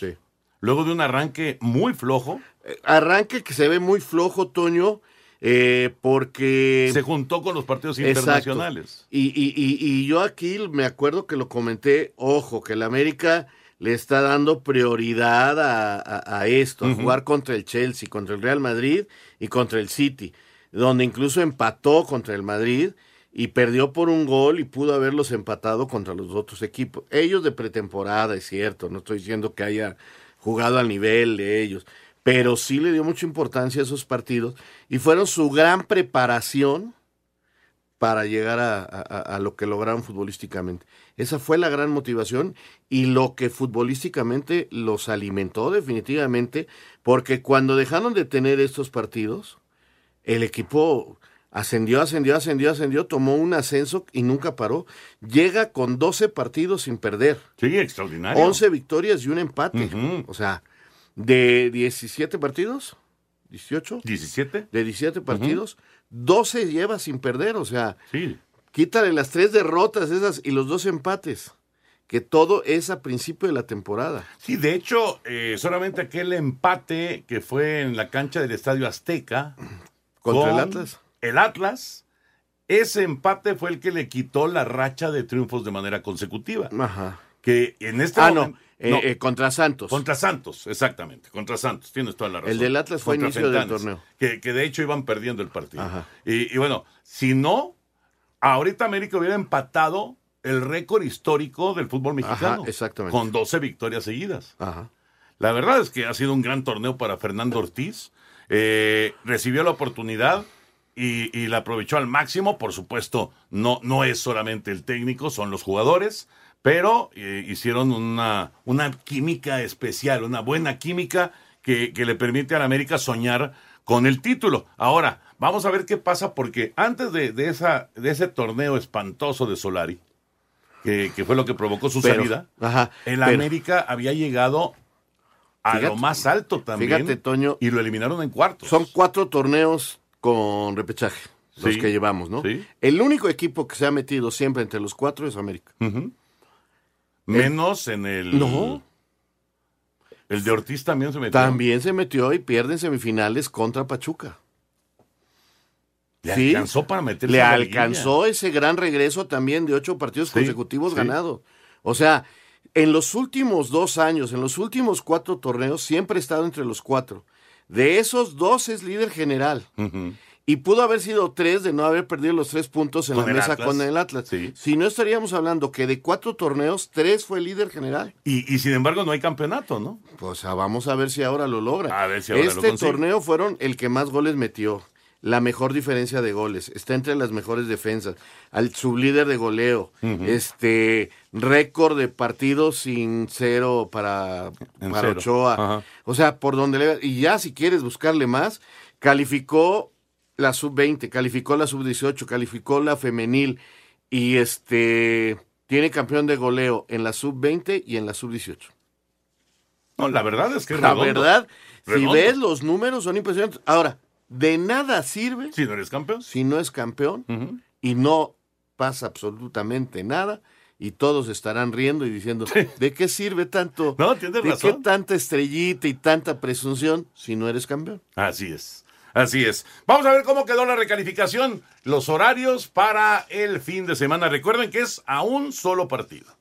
Speaker 9: Luego de un arranque muy flojo.
Speaker 11: Arranque que se ve muy flojo, Toño, eh, porque...
Speaker 9: Se juntó con los partidos internacionales.
Speaker 11: Y, y- y- y yo aquí me acuerdo que lo comenté, ojo, que el América le está dando prioridad a, a- a esto, a jugar contra el Chelsea, contra el Real Madrid y contra el City, donde incluso empató contra el Madrid y perdió por un gol y pudo haberlos empatado contra los otros equipos. Ellos de pretemporada, es cierto, no estoy diciendo que haya jugado al nivel de ellos, pero sí le dio mucha importancia a esos partidos y fueron su gran preparación para llegar a, a- lo que lograron futbolísticamente. Esa fue la gran motivación y lo que futbolísticamente los alimentó definitivamente, porque cuando dejaron de tener estos partidos, el equipo ascendió, ascendió, ascendió, ascendió, tomó un ascenso y nunca paró. Llega con 12 partidos sin perder.
Speaker 9: Sí, extraordinario.
Speaker 11: 11 victorias y un empate. O sea, de 17 partidos, 18.
Speaker 9: 17.
Speaker 11: De 17 partidos, 12 lleva sin perder. O sea,
Speaker 9: Sí.
Speaker 11: quítale las tres derrotas esas y los dos empates. Que todo es a principio de la temporada.
Speaker 9: Sí, de hecho, eh, solamente aquel empate que fue en la cancha del Estadio Azteca.
Speaker 11: Contra el Atlas.
Speaker 9: El Atlas. Ese empate fue el que le quitó la racha de triunfos de manera consecutiva.
Speaker 11: Ajá.
Speaker 9: Que en este
Speaker 11: Ah,
Speaker 9: momento.
Speaker 11: no, eh, eh, contra Santos.
Speaker 9: Contra Santos, exactamente, contra Santos, tienes toda la razón.
Speaker 11: El del Atlas fue
Speaker 9: Contra
Speaker 11: inicio del torneo.
Speaker 9: Que, que de hecho iban perdiendo el partido. Y, y bueno, si no, ahorita América hubiera empatado el récord histórico del fútbol mexicano.
Speaker 11: exactamente.
Speaker 9: Con 12 victorias seguidas.
Speaker 11: Ajá.
Speaker 9: La verdad es que ha sido un gran torneo para Fernando Ortiz. Eh, recibió la oportunidad y, y, la aprovechó al máximo. Por supuesto, no, no es solamente el técnico, son los jugadores, pero eh, hicieron una, una química especial, una buena química que, que le permite a la América soñar con el título. Ahora, vamos a ver qué pasa, porque antes de, de, esa, de ese torneo espantoso de Solari, que, que fue lo que provocó su
Speaker 11: Pero,
Speaker 9: salida,
Speaker 11: ajá,
Speaker 9: el
Speaker 11: pero-
Speaker 9: América había llegado a
Speaker 11: Fíjate,
Speaker 9: lo más alto también.
Speaker 11: fíjate, Toño.
Speaker 9: Y lo eliminaron en cuartos.
Speaker 11: Son cuatro torneos con repechaje, los que llevamos, ¿no?
Speaker 9: sí.
Speaker 11: El único equipo que se ha metido siempre entre los cuatro es América.
Speaker 9: Menos en el.
Speaker 11: No.
Speaker 9: El de Ortiz también se metió.
Speaker 11: También se metió y pierde en semifinales contra Pachuca.
Speaker 9: Le
Speaker 11: Sí.
Speaker 9: alcanzó para meterse
Speaker 11: Le alcanzó ese gran regreso también de ocho partidos
Speaker 9: Sí,
Speaker 11: consecutivos
Speaker 9: sí.
Speaker 11: ganados. O sea, en los últimos dos años, en los últimos cuatro torneos, siempre ha estado entre los cuatro. De esos dos es líder general. Y pudo haber sido tres de no haber perdido los tres puntos en
Speaker 9: Con
Speaker 11: la mesa
Speaker 9: Atlas.
Speaker 11: con el Atlas. Si no estaríamos hablando que de cuatro torneos, tres fue líder general.
Speaker 9: Y, y sin embargo no hay campeonato, ¿no?
Speaker 11: Pues ah, vamos a ver si ahora lo logra.
Speaker 9: A ver si ahora
Speaker 11: este torneo fueron el que más goles metió. La mejor diferencia de goles. Está entre las mejores defensas. Al sublíder de goleo. Este récord de partidos sin cero para,
Speaker 9: En
Speaker 11: para
Speaker 9: cero.
Speaker 11: Ochoa.
Speaker 9: Ajá.
Speaker 11: O sea, por donde le. Y ya si quieres buscarle más, calificó la sub-20, calificó la sub-18, calificó la femenil. Y este. Tiene campeón de goleo en la sub-20 y en la sub-18.
Speaker 9: No, la verdad es que es
Speaker 11: La
Speaker 9: redondo.
Speaker 11: verdad,
Speaker 9: Redondo.
Speaker 11: si ves los números son impresionantes. Ahora, de nada sirve
Speaker 9: Si no eres campeón.
Speaker 11: si no es campeón y no pasa absolutamente nada y todos estarán riendo y diciendo, ¿de qué sirve tanto?
Speaker 9: No, tienes
Speaker 11: ¿De
Speaker 9: razón.
Speaker 11: qué tanta estrellita y tanta presunción si no eres campeón?
Speaker 9: Así es. Así es. Vamos a ver cómo quedó la recalificación, los horarios para el fin de semana. Recuerden que es a un solo partido.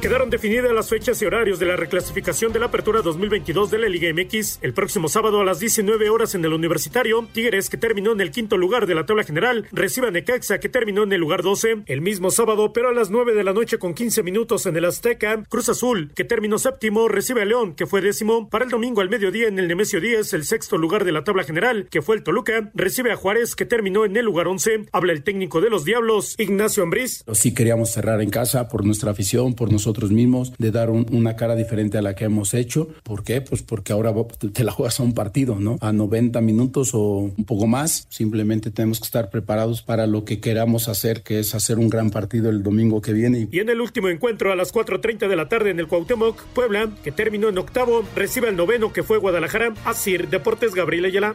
Speaker 15: Quedaron definidas las fechas y horarios de la reclasificación de la apertura 2022 de la Liga MX. El próximo sábado a las 19 horas en el Universitario, Tigres, que terminó en el quinto lugar de la tabla general, recibe a Necaxa, que terminó en el lugar 12. El mismo sábado, pero a las 9 de la noche con 15 minutos en el Azteca, Cruz Azul, que terminó séptimo, recibe a León, que fue décimo. Para el domingo al mediodía en el Nemesio 10, el sexto lugar de la tabla general, que fue el Toluca, recibe a Juárez, que terminó en el lugar 11. Habla el técnico de los Diablos, Ignacio Ambriz.
Speaker 23: Sí queríamos cerrar en casa por nuestra afición, por nosotros mismos, de dar un- una cara diferente a la que hemos hecho. ¿Por qué? Pues porque ahora va- te la juegas a un partido, ¿no? A 90 minutos o un poco más. Simplemente tenemos que estar preparados para lo que queramos hacer, que es hacer un gran partido el domingo que viene.
Speaker 15: Y en el último encuentro a las 4.30 de la tarde en el Cuauhtémoc, Puebla, que terminó en octavo, recibe al noveno que fue Guadalajara, Asir Deportes Gabriel Ayala.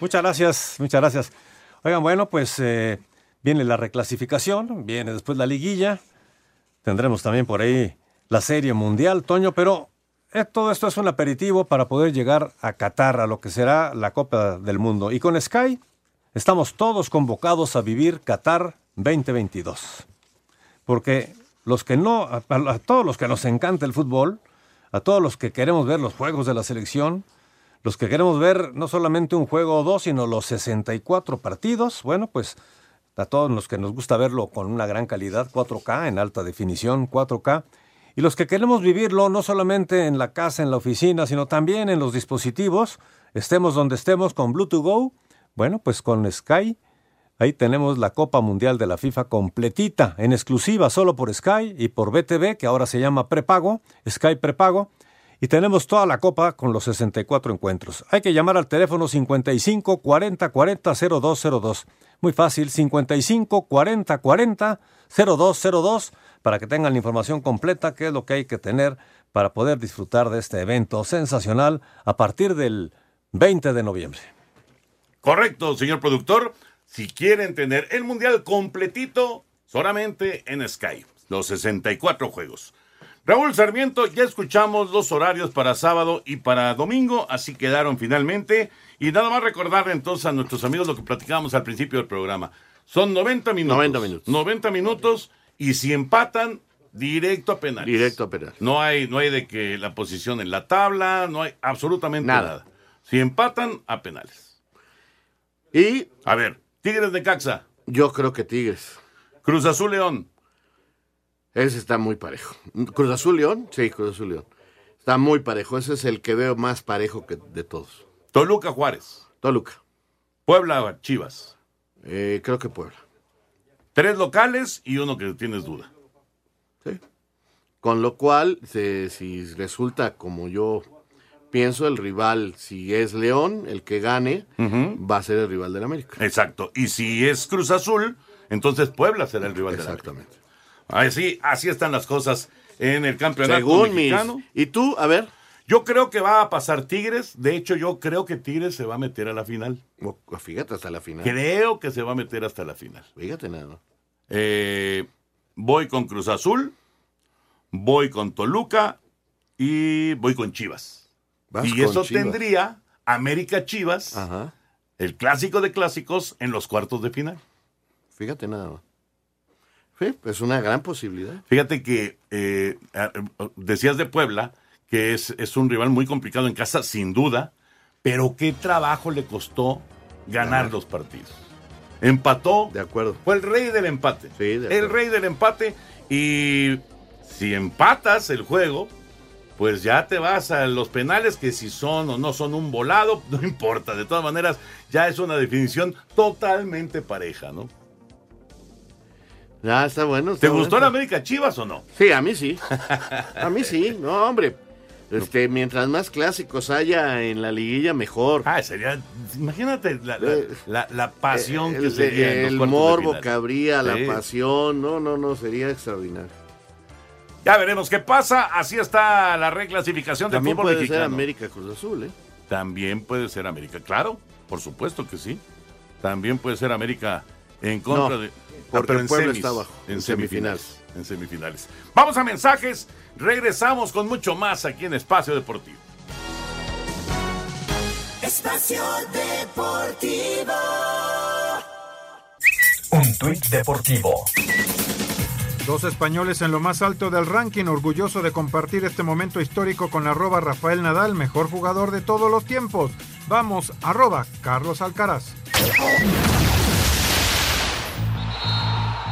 Speaker 17: Muchas gracias, muchas gracias. Oigan, bueno, pues eh, viene la reclasificación, viene después la liguilla, tendremos también por ahí la Serie Mundial, Toño, pero eh, todo esto es un aperitivo para poder llegar a Qatar, a lo que será la Copa del Mundo. Y con Sky estamos todos convocados a vivir Qatar 2022. Porque los que no, a, a todos los que nos encanta el fútbol, a todos los que queremos ver los juegos de la selección, los que queremos ver no solamente un juego o dos, sino los 64 partidos, bueno, pues a todos los que nos gusta verlo con una gran calidad, 4K, en alta definición, 4K, y los que queremos vivirlo no solamente en la casa, en la oficina, sino también en los dispositivos, estemos donde estemos con Bluetooth Go, bueno, pues con Sky, ahí tenemos la Copa Mundial de la FIFA completita, en exclusiva solo por Sky y por BTV, que ahora se llama prepago, Sky prepago, y tenemos toda la copa con los 64 encuentros. Hay que llamar al teléfono 55 40 40 0202. Muy fácil, 55 40 40 0202 para que tengan la información completa, qué es lo que hay que tener para poder disfrutar de este evento sensacional a partir del 20 de noviembre.
Speaker 9: Correcto, señor productor. Si quieren tener el mundial completito, solamente en Sky, los 64 juegos. Raúl Sarmiento, ya escuchamos los horarios para sábado y para domingo, así quedaron finalmente. Y nada más recordarle entonces a nuestros amigos lo que platicábamos al principio del programa. Son 90 minutos.
Speaker 11: 90 minutos.
Speaker 9: 90 minutos y si empatan, directo a penales.
Speaker 11: Directo a penal.
Speaker 9: No hay, no hay de que la posición en la tabla, no hay absolutamente
Speaker 11: Nada.
Speaker 9: nada. Si empatan, a penales.
Speaker 11: Y.
Speaker 9: A ver, Tigres de Caxa.
Speaker 11: Yo creo que Tigres.
Speaker 9: Cruz Azul León.
Speaker 11: Ese está muy parejo. Cruz Azul León, sí, Cruz Azul León. Está muy parejo. Ese es el que veo más parejo que de todos.
Speaker 9: Toluca Juárez.
Speaker 11: Toluca.
Speaker 9: Puebla Chivas.
Speaker 11: Eh, creo que Puebla.
Speaker 9: Tres locales y uno que tienes duda.
Speaker 11: Sí. Con lo cual, se- si resulta como yo pienso, el rival, si es León, el que gane, va a ser el rival del América.
Speaker 9: Exacto. Y si es Cruz Azul, entonces Puebla será el rival del América.
Speaker 11: Exactamente.
Speaker 9: Así, así están las cosas en el campeonato
Speaker 11: Según mis...
Speaker 9: mexicano.
Speaker 11: ¿Y tú? A ver.
Speaker 9: Yo creo que va a pasar Tigres. De hecho, yo creo que Tigres se va a meter a la final.
Speaker 11: Fíjate hasta la final.
Speaker 9: Creo que se va a meter hasta la final.
Speaker 11: Fíjate nada.
Speaker 9: Eh, voy con Cruz Azul, voy con Toluca y voy con Chivas.
Speaker 11: Vas
Speaker 9: y
Speaker 11: con
Speaker 9: eso
Speaker 11: Chivas.
Speaker 9: tendría América Chivas, el clásico de clásicos, en los cuartos de final.
Speaker 11: Fíjate nada más. Sí, es una gran posibilidad.
Speaker 9: Fíjate que eh, eh, decías de Puebla que es, es un rival muy complicado en casa, sin duda, pero qué trabajo le costó ganar los partidos. Empató.
Speaker 11: De acuerdo.
Speaker 9: Fue el rey del empate.
Speaker 11: Sí, de
Speaker 9: el rey del empate. Y si empatas el juego, pues ya te vas a los penales, que si son o no son un volado, no importa. De todas maneras, ya es una definición totalmente pareja, ¿no?
Speaker 11: Ya está bueno.
Speaker 9: ¿Te gustó la América Chivas o no?
Speaker 11: Sí, a mí sí. A mí sí. No, hombre. Este, mientras más clásicos haya en la liguilla, mejor.
Speaker 9: Ah, sería. Imagínate la, la- la- la pasión
Speaker 11: Eh,
Speaker 9: que
Speaker 11: el,
Speaker 9: sería. en los
Speaker 11: el morbo que habría,
Speaker 9: Sí.
Speaker 11: la pasión. No, no, no, sería extraordinario.
Speaker 9: Ya veremos qué pasa. Así está la reclasificación del
Speaker 11: También
Speaker 9: fútbol
Speaker 11: puede ser. América Cruz Azul, ¿eh?
Speaker 9: También puede ser América, claro, por supuesto que sí. También puede ser América en contra
Speaker 11: No,
Speaker 9: de.
Speaker 11: Porque
Speaker 9: pero en
Speaker 11: Puebla
Speaker 9: semis,
Speaker 11: está abajo,
Speaker 9: En
Speaker 11: en
Speaker 9: semifinales. En semifinales. Vamos a mensajes. Regresamos con mucho más aquí en Espacio Deportivo.
Speaker 12: Espacio Deportivo.
Speaker 13: Un tuit deportivo.
Speaker 3: Dos españoles en lo más alto del ranking, orgulloso de compartir este momento histórico con arroba Rafael Nadal, mejor jugador de todos los tiempos. Vamos, arroba Carlos Alcaraz.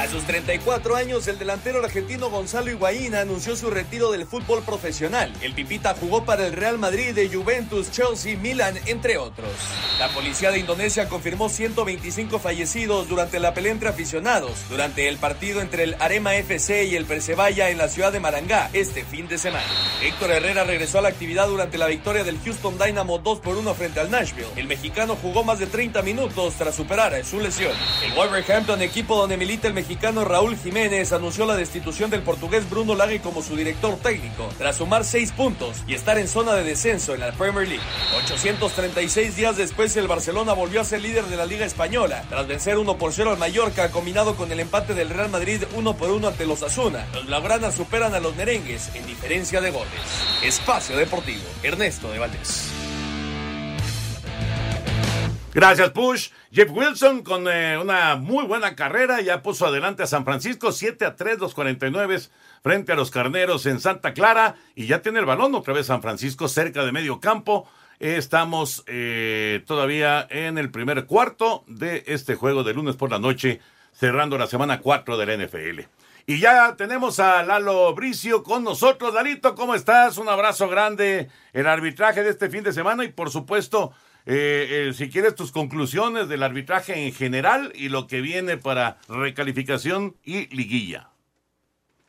Speaker 24: A sus 34 años, el delantero argentino Gonzalo Higuaín anunció su retiro del fútbol profesional. El Pipita jugó para el Real Madrid, de Juventus, Chelsea, Milan, entre otros. La policía de Indonesia confirmó 125 fallecidos durante la pelea entre aficionados, durante el partido entre el Arema FC y el Persebaya en la ciudad de Marangá este fin de semana. Héctor Herrera regresó a la actividad durante la victoria del Houston Dynamo 2 por 1 frente al Nashville. El mexicano jugó más de 30 minutos tras superar su lesión. El Wolverhampton, equipo donde milita el mexicano Raúl Jiménez, anunció la destitución del portugués Bruno Lage como su director técnico, tras sumar 6 puntos y estar en zona de descenso en la Premier League. 836 días después, el Barcelona volvió a ser líder de la Liga Española, tras vencer 1 por 0 al Mallorca, combinado con el empate del Real Madrid 1 por 1 ante los Asuna. Los Blaugranas superan a los merengues en diferencia de goles. Espacio Deportivo, Ernesto de Valdés.
Speaker 9: Gracias, Push. Jeff Wilson con eh, una muy buena carrera ya puso adelante a San Francisco 7 a 3 los 49 frente a los Carneros en Santa Clara y ya tiene el balón otra vez San Francisco cerca de medio campo. Estamos eh, todavía en el primer cuarto de este juego de lunes por la noche, cerrando la semana 4 de la NFL. Y ya tenemos a Lalo Bricio con nosotros. Lalito, ¿cómo estás? Un abrazo grande. El arbitraje de este fin de semana y por supuesto, eh, eh, si quieres tus conclusiones del arbitraje en general y lo que viene para recalificación y liguilla.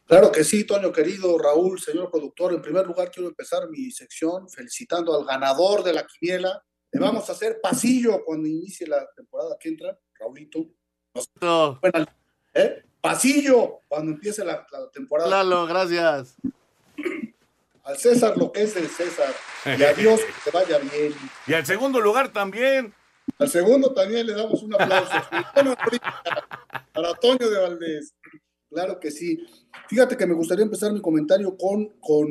Speaker 25: Claro que sí, Toño querido, Raúl, señor productor. En primer lugar, quiero empezar mi sección felicitando al ganador de la quiniela. Le vamos a hacer pasillo cuando inicie la temporada que entra, Raulito. Nos- Buena- ¿eh? Pasillo cuando empiece la, la temporada.
Speaker 11: Lalo, gracias.
Speaker 25: Al César lo que es del César. Y a Dios que te vaya bien.
Speaker 9: Y al segundo lugar también.
Speaker 25: Al segundo también le damos un aplauso. Para Toño de Valdés. Claro que sí. Fíjate que me gustaría empezar mi comentario con, con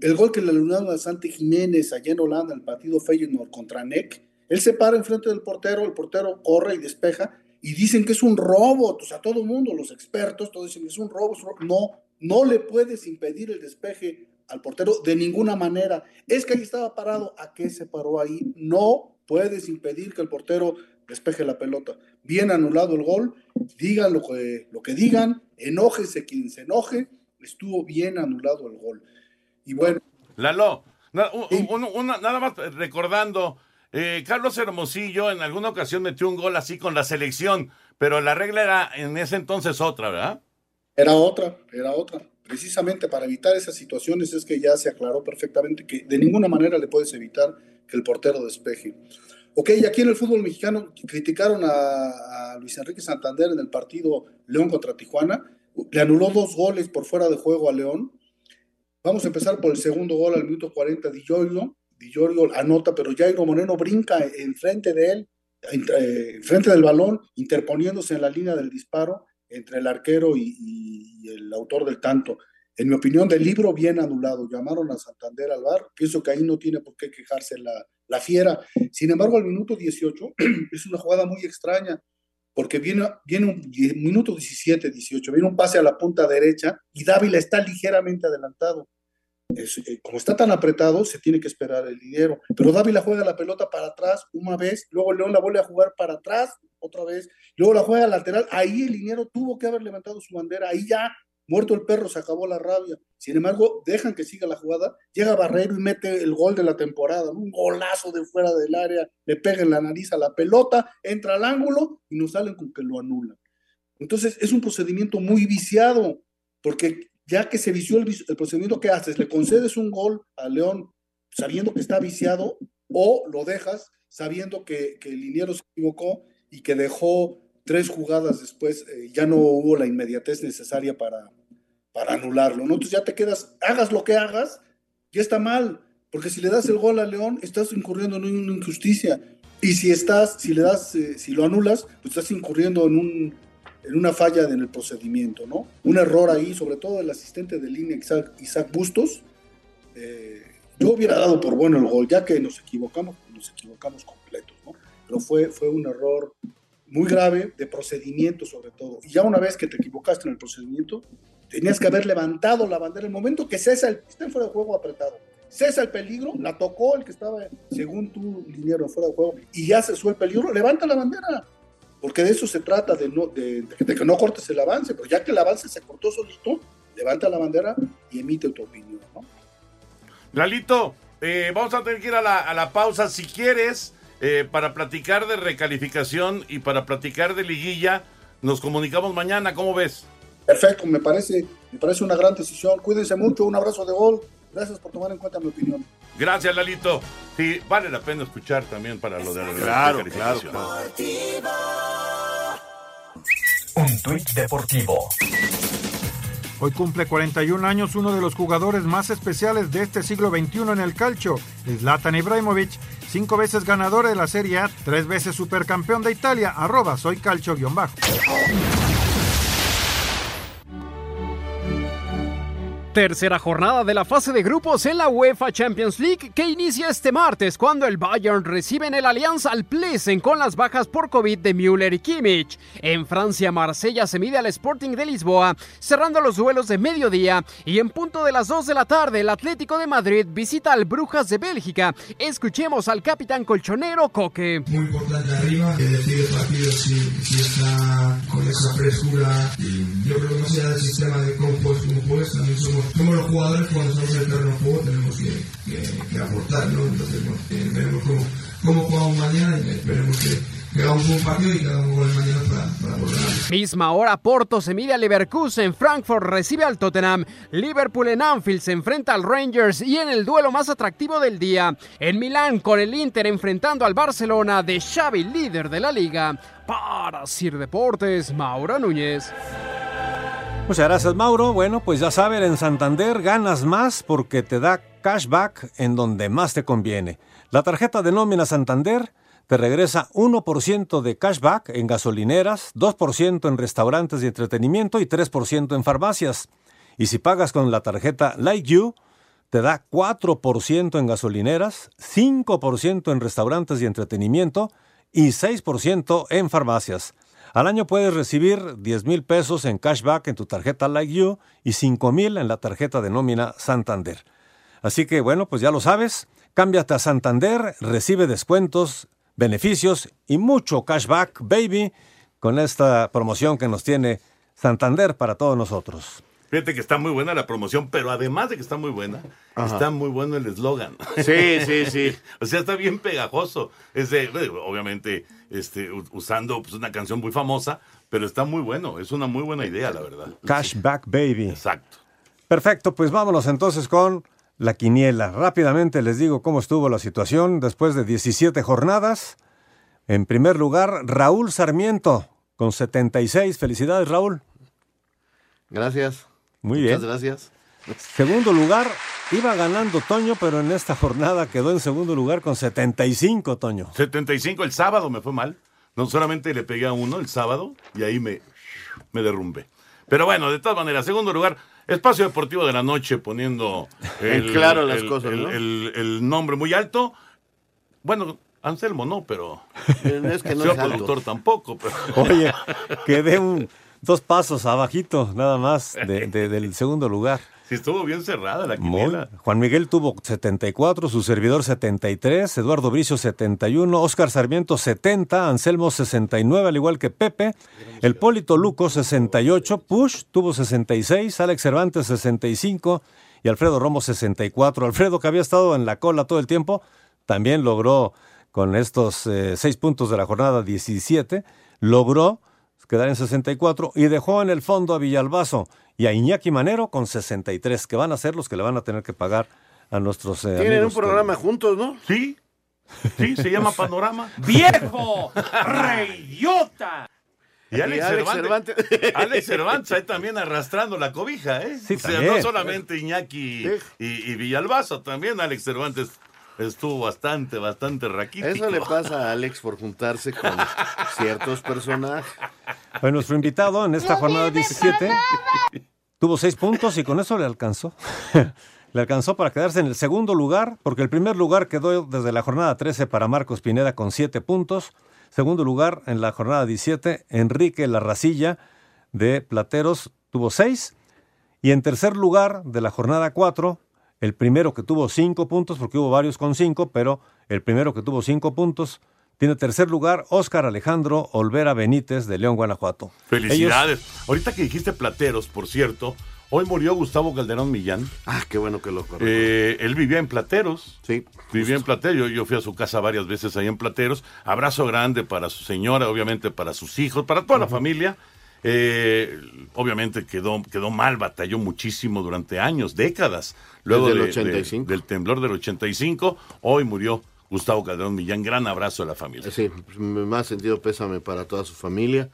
Speaker 25: el gol que le anularon a Santi Jiménez allá en Holanda, el partido Feyenoord contra NEC. Él se para enfrente del portero, el portero corre y despeja y dicen que es un robo. O sea, todo el mundo, los expertos, todos dicen que es un robo. es un robo. No, no le puedes impedir el despeje al portero de ninguna manera. Es que ahí estaba parado. ¿A qué se paró ahí? No puedes impedir que el portero despeje la pelota. Bien anulado el gol, digan lo que, lo que digan, enójese quien se enoje, estuvo bien anulado el gol. Y bueno.
Speaker 9: Lalo, nada más recordando, eh, Carlos Hermosillo en alguna ocasión metió un gol así con la selección, pero la regla era en ese entonces otra, ¿verdad?
Speaker 25: Era otra, era otra. Precisamente para evitar esas situaciones es que ya se aclaró perfectamente que de ninguna manera le puedes evitar que el portero despeje. Ok, y aquí en el fútbol mexicano criticaron a, Luis Enrique Santander en el partido León contra Tijuana. Le anuló dos goles por fuera de juego a León. Vamos a empezar por el segundo gol al minuto 40 de Giorgio. Di Giorgio anota, pero Jairo Moreno brinca enfrente de él, eh, enfrente del balón, interponiéndose en la línea del disparo entre el arquero y, el autor del tanto. En mi opinión, del libro bien anulado. Llamaron a Santander al bar. Pienso que ahí no tiene por qué quejarse la, la fiera. Sin embargo, al minuto 18 es una jugada muy extraña, porque viene, viene un minuto 17, 18, viene un pase a la punta derecha y Dávila está ligeramente adelantado. Eh, como está tan apretado, se tiene que esperar el dinero. Pero Dávila juega la pelota para atrás una vez, luego León la vuelve a jugar para atrás otra vez, luego la juega lateral. Ahí el dinero tuvo que haber levantado su bandera, ahí ya Muerto el perro, se acabó la rabia. Sin embargo, dejan que siga la jugada. Llega Barrero y mete el gol de la temporada. Un golazo de fuera del área. Le pega en la nariz a la pelota, entra al ángulo y nos salen con que lo anulan. Entonces, es un procedimiento muy viciado, porque ya que se vició el, procedimiento que haces, le concedes un gol a León sabiendo que está viciado o lo dejas sabiendo que, el liniero se equivocó y que dejó tres jugadas después eh, ya no hubo la inmediatez necesaria para, para anularlo, ¿no? Entonces ya te quedas, hagas lo que hagas, ya está mal, porque si le das el gol a León, estás incurriendo en una injusticia. Y si estás, si le das, eh, si lo anulas, pues estás incurriendo en un en una falla en el procedimiento, ¿no? Un error ahí, sobre todo el asistente de línea Isaac, Isaac Bustos. Eh, yo hubiera dado por bueno el gol, ya que nos equivocamos, nos equivocamos completos, ¿no? Pero fue, fue un error muy grave de procedimiento sobre todo. Y ya una vez que te equivocaste en el procedimiento, tenías que haber levantado la bandera. En el momento que cesa el, está fuera de juego apretado, cesa el peligro, la tocó el que estaba, según tu dinero fuera de juego, y ya cesó el peligro, levanta la bandera. Porque de eso se trata, de, no, de, que no cortes el avance, pero ya que el avance se cortó solito, levanta la bandera y emite tu opinión. ¿no?
Speaker 9: Lalito, eh, vamos a tener que ir a la, a la pausa. Si quieres, eh, para platicar de recalificación y para platicar de liguilla. Nos comunicamos mañana, ¿cómo ves?
Speaker 25: Perfecto, me parece, me parece una gran decisión. Cuídense mucho, un abrazo de gol. Gracias por tomar en cuenta mi opinión.
Speaker 9: Gracias, Lalito. Sí, vale la pena escuchar también para lo de la
Speaker 11: claro, claro, claro.
Speaker 13: Un tuit deportivo.
Speaker 3: Hoy cumple 41 años uno de los jugadores más especiales de este siglo XXI en el calcio, Zlatan Ibrahimovic, cinco veces ganador de la Serie A, tres veces supercampeón de Italia, arroba soy calcio-bajo.
Speaker 26: Tercera jornada de la fase de grupos en la UEFA Champions League que inicia este martes cuando el Bayern recibe en el Alianza al Plesen con las bajas por COVID de Müller y Kimmich. En Francia, Marsella se mide al Sporting de Lisboa, cerrando los duelos de mediodía y en punto de las 2 de la tarde el Atlético de Madrid visita al Brujas de Bélgica. Escuchemos al capitán colchonero Coque.
Speaker 27: Muy importante arriba, que decide partido si, si, está con esa frescura. Yo creo que más allá del sistema de juegas, cómo juegas, también somos como los jugadores cuando estamos en el terreno de juego tenemos que, que, aportar, ¿no? Entonces, bueno, eh, veremos cómo, cómo, jugamos mañana y esperemos que, hagamos un partido y que hagamos un gol mañana para, para volver.
Speaker 26: Misma hora, Porto se mide a Leverkusen, Frankfurt recibe al Tottenham, Liverpool en Anfield se enfrenta al Rangers y en el duelo más atractivo del día, en Milán con el Inter enfrentando al Barcelona de Xavi, líder de la liga. Para Sir Deportes, Maura Núñez.
Speaker 17: Muchas gracias, Mauro. Bueno, pues ya saben, en Santander ganas más porque te da cashback en donde más te conviene. La tarjeta de nómina Santander te regresa 1% de cashback en gasolineras, 2% en restaurantes y entretenimiento y 3% en farmacias. Y si pagas con la tarjeta Like You, te da 4% en gasolineras, 5% en restaurantes y entretenimiento y 6% en farmacias. Al año puedes recibir 10 mil pesos en cashback en tu tarjeta Like You y 5 mil en la tarjeta de nómina Santander. Así que bueno, pues ya lo sabes, cámbiate a Santander, recibe descuentos beneficios y mucho cashback, baby, con esta promoción que nos tiene Santander para todos nosotros.
Speaker 9: Fíjate que está muy buena la promoción, pero además de que está muy buena,
Speaker 11: Ajá.
Speaker 9: está muy bueno el eslogan.
Speaker 11: Sí, sí, sí.
Speaker 9: o sea, está bien pegajoso. Es de, obviamente, este, usando pues, una canción muy famosa, pero está muy bueno. Es una muy buena idea, la verdad.
Speaker 17: Cashback, baby.
Speaker 9: Exacto.
Speaker 17: Perfecto, pues vámonos entonces con la quiniela. Rápidamente les digo cómo estuvo la situación después de 17 jornadas. En primer lugar, Raúl Sarmiento con 76. Felicidades, Raúl.
Speaker 11: Gracias.
Speaker 17: Muy
Speaker 11: Muchas
Speaker 17: bien.
Speaker 11: gracias.
Speaker 17: Segundo lugar, iba ganando Toño, pero en esta jornada quedó en segundo lugar con 75, Toño.
Speaker 9: 75 el sábado me fue mal. No solamente le pegué a uno el sábado y ahí me, me derrumbé. Pero bueno, de todas maneras, segundo lugar, Espacio Deportivo de la Noche poniendo
Speaker 11: En claro las
Speaker 9: el-
Speaker 11: cosas,
Speaker 9: el-
Speaker 11: ¿no?
Speaker 9: el- el nombre muy alto. Bueno, Anselmo no, pero...
Speaker 11: Es que no es alto.
Speaker 9: productor tampoco, pero...
Speaker 17: Oye, quedé un, dos pasos abajito nada más de- de- del segundo lugar.
Speaker 9: Sí, estuvo bien cerrada la
Speaker 17: Muy-
Speaker 9: quiniela.
Speaker 17: Juan Miguel tuvo 74, su servidor 73, Eduardo Bricio 71, Oscar Sarmiento 70, Anselmo 69, al igual que Pepe, el Polito Luco 68, Push tuvo 66, Alex Cervantes 65 y Alfredo Romo 64. Alfredo, que había estado en la cola todo el tiempo, también logró con estos eh, seis puntos de la jornada 17, logró quedar en 64 y dejó en el fondo a Villalbazo y a Iñaki Manero con 63, que van a ser los que le van a tener que pagar a nuestros eh,
Speaker 11: Tienen un programa juntos, ¿no?
Speaker 9: Sí. Sí, se llama Panorama.
Speaker 14: ¡Viejo! ¡Reyota!
Speaker 9: Y Alex,
Speaker 11: Y Alex
Speaker 9: Cervantes, Alex Cervantes ahí también arrastrando la cobija, ¿eh?
Speaker 17: Sí,
Speaker 9: o sea,
Speaker 17: también.
Speaker 9: no solamente Iñaki y, y Villalbazo, también Alex Cervantes estuvo bastante, bastante raquítico.
Speaker 11: Eso le pasa a Alex por juntarse con ciertos personajes.
Speaker 17: Pues nuestro invitado en esta jornada 17 tuvo seis puntos y con eso le alcanzó. le alcanzó para quedarse en el segundo lugar, porque el primer lugar quedó desde la jornada 13 para Marcos Pineda con siete puntos. Segundo lugar en la jornada 17, Enrique Larracilla de Plateros tuvo seis. Y en tercer lugar de la jornada 4, el primero que tuvo cinco puntos, porque hubo varios con cinco, pero el primero que tuvo cinco puntos, tiene tercer lugar Óscar Alejandro Olvera Benítez de León, Guanajuato.
Speaker 9: Felicidades. Ahorita que dijiste Plateros, por cierto, hoy murió Gustavo Calderón Millán.
Speaker 11: Ah, qué bueno que lo corrigió.
Speaker 9: Eh, él vivía en Plateros.
Speaker 11: Sí.
Speaker 9: Vivía en Plateros. Yo, yo fui a su casa varias veces ahí en Plateros. Abrazo grande para su señora, obviamente para sus hijos, para toda la familia. Eh, obviamente quedó, quedó mal, batalló muchísimo durante años, décadas. Luego
Speaker 11: Desde el
Speaker 9: de- de-
Speaker 11: 85.
Speaker 9: del temblor del 85, hoy murió Gustavo Calderón Millán. Gran abrazo a la familia.
Speaker 11: Sí, más sentido pésame para toda su familia.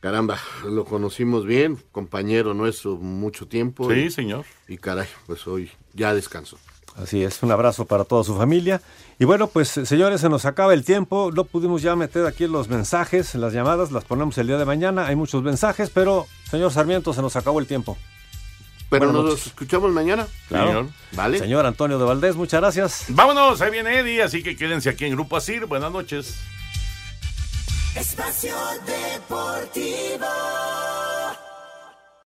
Speaker 11: Caramba, lo conocimos bien, compañero nuestro mucho tiempo.
Speaker 9: Sí,
Speaker 11: y-
Speaker 9: señor.
Speaker 11: Y caray, pues hoy ya descanso.
Speaker 17: Así es, un abrazo para toda su familia. Y bueno, pues señores, se nos acaba el tiempo. No pudimos ya meter aquí los mensajes, las llamadas, las ponemos el día de mañana. Hay muchos mensajes, pero señor Sarmiento, se nos acabó el tiempo.
Speaker 11: Pero
Speaker 17: Buenas
Speaker 11: nos
Speaker 17: noches.
Speaker 11: escuchamos mañana.
Speaker 17: Claro.
Speaker 9: Señor.
Speaker 11: Vale.
Speaker 17: Señor Antonio de Valdés, muchas gracias.
Speaker 9: Vámonos, ahí viene Eddie, así que quédense aquí en Grupo Asir. Buenas noches.
Speaker 12: Espacio Deportivo.